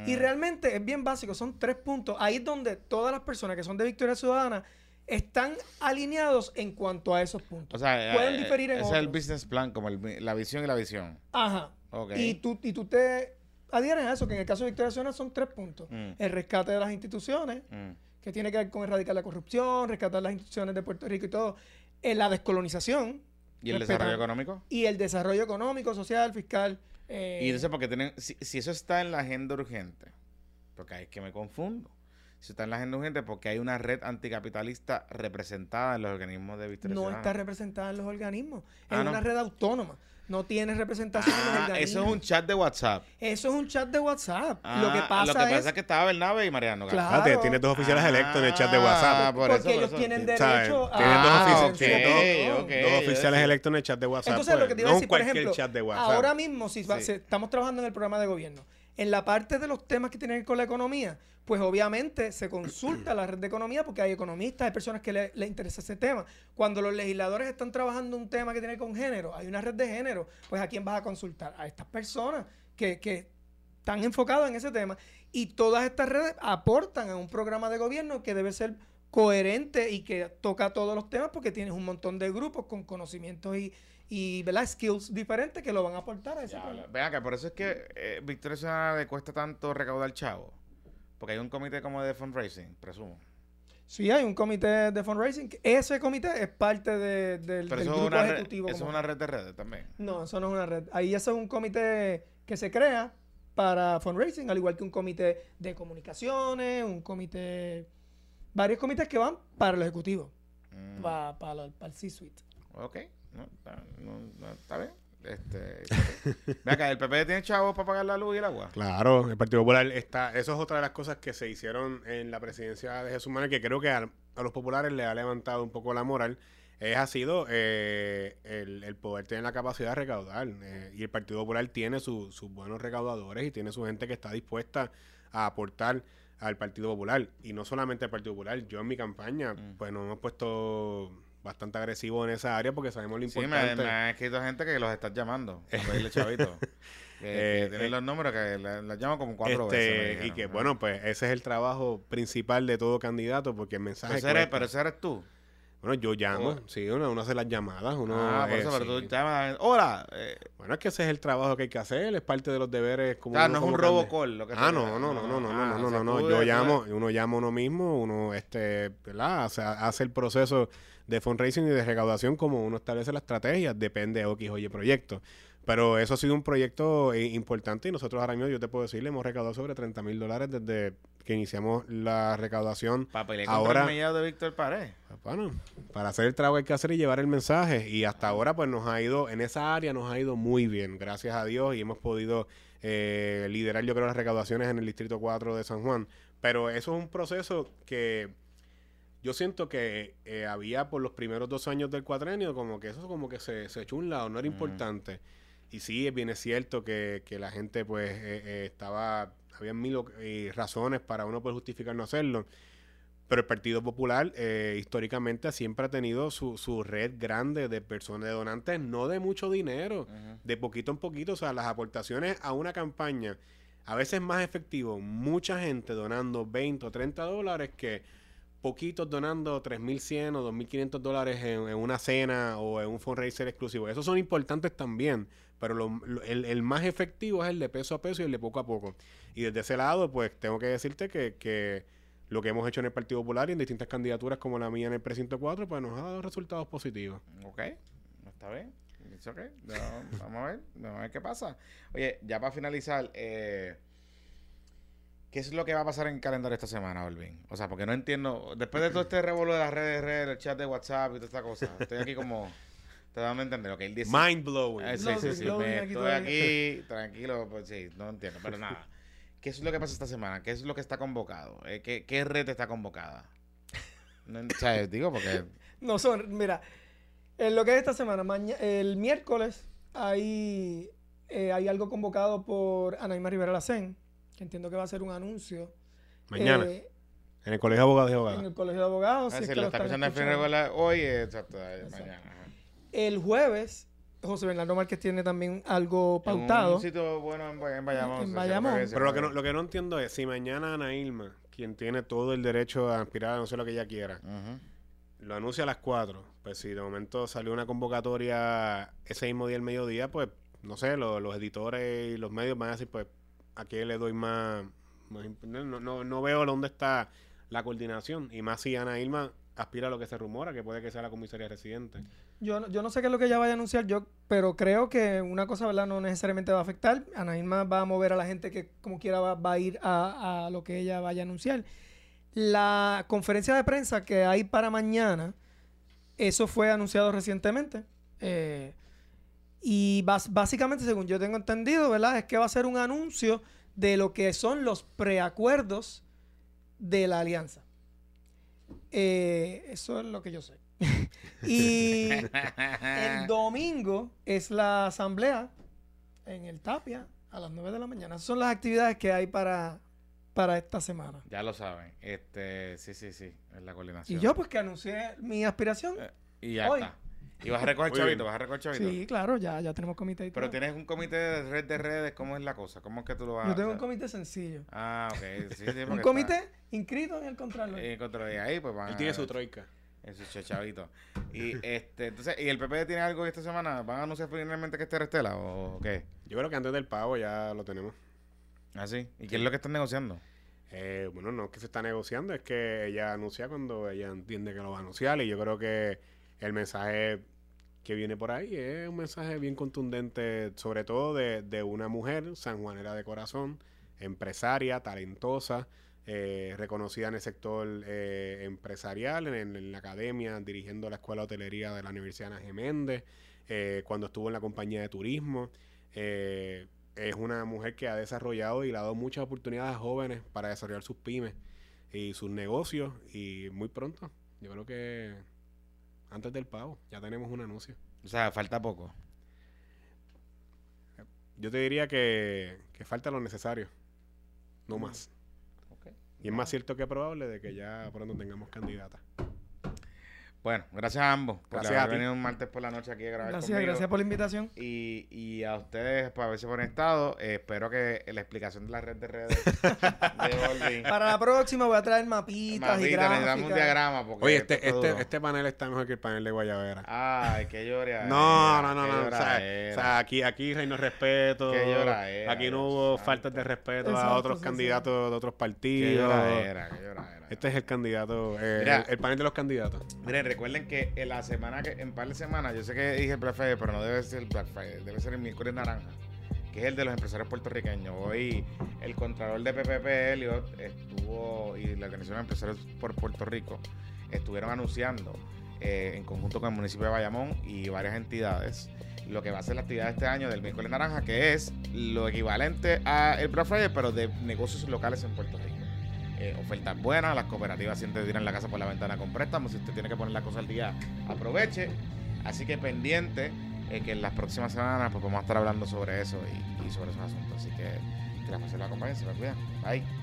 Y mm. realmente es bien básico, son tres puntos. Ahí es donde todas las personas que son de Victoria Ciudadana están alineados en cuanto a esos puntos. O sea, pueden eh, diferir en es el business plan, como la visión y la visión. Ajá. Y, tú, y tú te adhieres a eso, que en el caso de Victoria Ciudadana son tres puntos. Mm. El rescate de las instituciones, mm. que tiene que ver con erradicar la corrupción, rescatar las instituciones de Puerto Rico y todo en la descolonización. ¿Y el desarrollo económico? Y el desarrollo económico, social, fiscal. Eh, y entonces, porque tienen, si, eso está en la agenda urgente, porque ahí es que me confundo. Si está en la agenda urgente, porque hay una red anticapitalista representada en los organismos de vista No está representada en los organismos. Es ah, una red autónoma no tiene representación en el ah, Eso es un chat de WhatsApp. Eso es un chat de WhatsApp. lo que ah, pasa, lo que pasa es, que estaba Bernabe y Mariano. Claro. tiene dos oficiales electos en el chat de WhatsApp. porque ellos tienen derecho a... Tienen dos, dos oficiales electos en el chat de WhatsApp. Entonces, lo que te iba a decir, por ejemplo, ahora mismo, si estamos trabajando en el programa de gobierno, en la parte de los temas que tienen que ver con la economía, pues obviamente se consulta la red de economía porque hay economistas, hay personas que les le interesa ese tema. Cuando los legisladores están trabajando un tema que tiene con género, hay una red de género, pues ¿a quién vas a consultar? A estas personas que, que están enfocadas en ese tema. Y todas estas redes aportan a un programa de gobierno que debe ser coherente y que toca todos los temas porque tienes un montón de grupos con conocimientos y, y ¿verdad? skills diferentes que lo van a aportar a ese Vean que por eso es que eh, Victoria le cuesta tanto recaudar chavo. Porque hay un comité como de fundraising, presumo. Sí, hay un comité de fundraising. Ese comité es parte del, grupo ejecutivo. ¿Eso es una red de redes también? No, eso no es una red. Ahí eso es un comité que se crea para fundraising, al igual que un comité de comunicaciones, un comité... Varios comités que van para el ejecutivo, mm. para, el C-suite. Ok, no, está bien. Este, *laughs* acá, ¿el PP tiene chavos para pagar la luz y el agua? Claro, el Partido Popular está. Eso es otra de las cosas que se hicieron en la presidencia de Jesús Manuel, que creo que a, los populares le ha levantado un poco la moral. Es, ha sido eh, el, poder tener la capacidad de recaudar. Eh, y el Partido Popular tiene sus buenos recaudadores y tiene su gente que está dispuesta a aportar al Partido Popular. Y no solamente al Partido Popular. Yo en mi campaña, mm. pues nos hemos puesto bastante agresivo en esa área porque sabemos lo importante. Sí, me, me escrito gente que los estás llamando *laughs* chavito. que, eh, que tienen eh, los números que las la llaman como cuatro este, veces. Y que, bueno, pues ese es el trabajo principal de todo candidato porque el mensaje... Pero ese, eres, pero ese eres tú. Bueno, yo llamo, oh. sí, uno, uno, hace las llamadas, uno... Ah, por eso, pero sí. tú llamas, hola. Eh. Bueno, es que ese es el trabajo que hay que hacer, es parte de los deberes como... No es como un robocall lo que Ah, no, no, no, no, no, ah, no, no, no, no, yo llamo, uno llama a uno mismo, uno, este, ¿verdad? Hace el proceso de fundraising y de recaudación como uno establece la estrategia, depende de X o Y proyecto. Pero eso ha sido un proyecto eh, importante y nosotros ahora mismo, yo te puedo decir, le hemos recaudado sobre 30 mil dólares desde que iniciamos la recaudación. Para ahora, el de Víctor Pared. Bueno, para hacer el trabajo hay que hacer y llevar el mensaje. Y hasta ahora, pues nos ha ido, en esa área nos ha ido muy bien, gracias a Dios, y hemos podido eh, liderar, yo creo, las recaudaciones en el Distrito 4 de San Juan. Pero eso es un proceso que yo siento que eh, había por los primeros dos años del cuatrenio como que eso como que se, se echó un lado, no era importante. Y sí, es bien cierto que, que la gente pues eh, eh, estaba, había mil razones para uno poder justificar no hacerlo. Pero el Partido Popular históricamente siempre ha tenido su, su, red grande de personas, de donantes, no de mucho dinero, de poquito en poquito. O sea, las aportaciones a una campaña, a veces más efectivo, mucha gente donando 20 o 30 dólares que poquitos donando 3.100 o 2.500 dólares en, una cena o en un fundraiser exclusivo. Esos son importantes también, pero el, más efectivo es el de peso a peso y el de poco a poco. Y desde ese lado, pues tengo que decirte que, que lo que hemos hecho en el Partido Popular y en distintas candidaturas como la mía en el precinto 4, pues nos ha dado resultados positivos. Ok, está bien. Okay. vamos a ver, vamos a ver qué pasa. Oye, ya para finalizar, eh, ¿Qué es lo que va a pasar en el calendario esta semana, Olvin? O sea, porque no entiendo. Después de todo este revuelo de las redes, redes, el chat de WhatsApp y toda esta cosa, estoy aquí como. Te dando a entender lo que él dice. Mind blowing. Eh, sí, sí, sí. estoy aquí, tranquilo, pues sí, no entiendo, pero nada. ¿Qué es lo que pasa esta semana? ¿Qué es lo que está convocado? Eh, ¿Qué, qué red está convocada? No, o digo porque. No son, mira, en lo que es esta semana, el miércoles hay, eh, hay algo convocado por Anaíma Rivera Lacén entiendo que va a ser un anuncio. Mañana. Eh, en el Colegio de Abogados y Abogadas. En el Colegio de Abogados. Ah, si lo está escuchando el hoy, exacto, mañana. El jueves, José Bernardo Márquez tiene también algo pautado. un sitio bueno en, Bayamón. En Bayamón. Pero lo que, no, lo que no entiendo es si mañana Ana Ilma, quien tiene todo el derecho a aspirar a no sé lo que ella quiera, lo anuncia a las 4, pues si de momento salió una convocatoria ese mismo día, el mediodía, pues no sé, los editores y los medios van a decir, pues ¿a qué le doy más? no, no, no, veo dónde está la coordinación. Y más si Ana Irma aspira a lo que se rumora, que puede que sea la comisaría residente. Yo, yo no sé qué es lo que ella vaya a anunciar, yo, pero creo que una cosa, ¿verdad? No necesariamente va a afectar. Ana Irma va a mover a la gente que como quiera va, a ir a, a, lo que ella vaya a anunciar. La conferencia de prensa que hay para mañana, eso fue anunciado recientemente. Eh, y básicamente, según yo tengo entendido, ¿verdad? Es que va a ser un anuncio de lo que son los preacuerdos de la alianza. Eh, eso es lo que yo sé. *laughs* y el *laughs* domingo es la asamblea en el Tapia a las 9 de la mañana. Esas son las actividades que hay para, para esta semana. Ya lo saben. Este, sí, sí, sí, es la coordinación. Y yo pues que anuncié mi aspiración. Eh, y ya está. Y vas a recoger chavito, vas a recoger chavito. Sí, claro, ya, ya tenemos comité y Pero tienes un comité de red de redes, ¿cómo es la cosa? ¿Cómo es que tú lo vas a Yo tengo un comité sencillo. Ah, ok. Sí, *laughs* un comité inscrito en el Contralor. En el Contralor. Y ahí, pues van Él tiene su troika. En su chavito. y *laughs* este, entonces, ¿y el PP tiene algo esta semana? ¿Van a anunciar finalmente que esté Restela o qué? Yo creo que antes del pago ya lo tenemos. ¿Ah, sí? ¿Y qué es lo que están negociando? Eh, bueno, no es que se está negociando, es que ella anuncia cuando ella entiende que lo va a anunciar y yo creo que el mensaje que viene por ahí es un mensaje bien contundente, sobre todo de, una mujer sanjuanera de corazón, empresaria, talentosa, eh, reconocida en el sector eh, empresarial, en, la academia, dirigiendo la Escuela de Hotelería de la Universidad Ana Geméndez, eh, cuando estuvo en la compañía de turismo. es una mujer que ha desarrollado y le ha dado muchas oportunidades a jóvenes para desarrollar sus pymes y sus negocios y muy pronto. Yo creo que antes del pago. Ya tenemos un anuncio. O sea, falta poco. Yo te diría que, que falta lo necesario. No más. Y es más cierto que probable de que ya pronto tengamos candidata. Bueno, gracias a ambos por haber venido un martes por la noche aquí a grabar Gracias, gracias por la invitación. Y, y a ustedes por haberse conectado. Eh, espero que la explicación de la red de redes *laughs* de Para la próxima voy a traer mapitas, y gráficas. un diagrama. Porque Oye, este, este, este panel está mejor que el panel de Guayabera. Ay, qué llora. *laughs* No, no, no, no. O sea, aquí, aquí reino respeto. Qué llora Aquí no hubo faltas de respeto a otros candidatos de otros partidos. Qué llora era, qué llora este es el candidato, eh, el, panel de los candidatos. Miren, recuerden que en la semana que, en par de semanas, yo sé que dije el Black Friday, pero no debe ser el Black Friday, debe ser el miércoles naranja, que es el de los empresarios puertorriqueños. Hoy el contralor de PPP, Elliot, estuvo, y la Organización de Empresarios por Puerto Rico, estuvieron anunciando eh, en conjunto con el municipio de Bayamón y varias entidades lo que va a ser la actividad de este año del miércoles naranja, que es lo equivalente a el Black Friday, pero de negocios locales en Puerto Rico. Eh, ofertas buenas, las cooperativas siempre tiran la casa por la ventana con préstamos, si usted tiene que poner la cosa al día, aproveche. Así que pendiente eh, que en las próximas semanas pues vamos a estar hablando sobre eso y, sobre esos asuntos. Así que que la la acompañen, se me cuidan. Bye.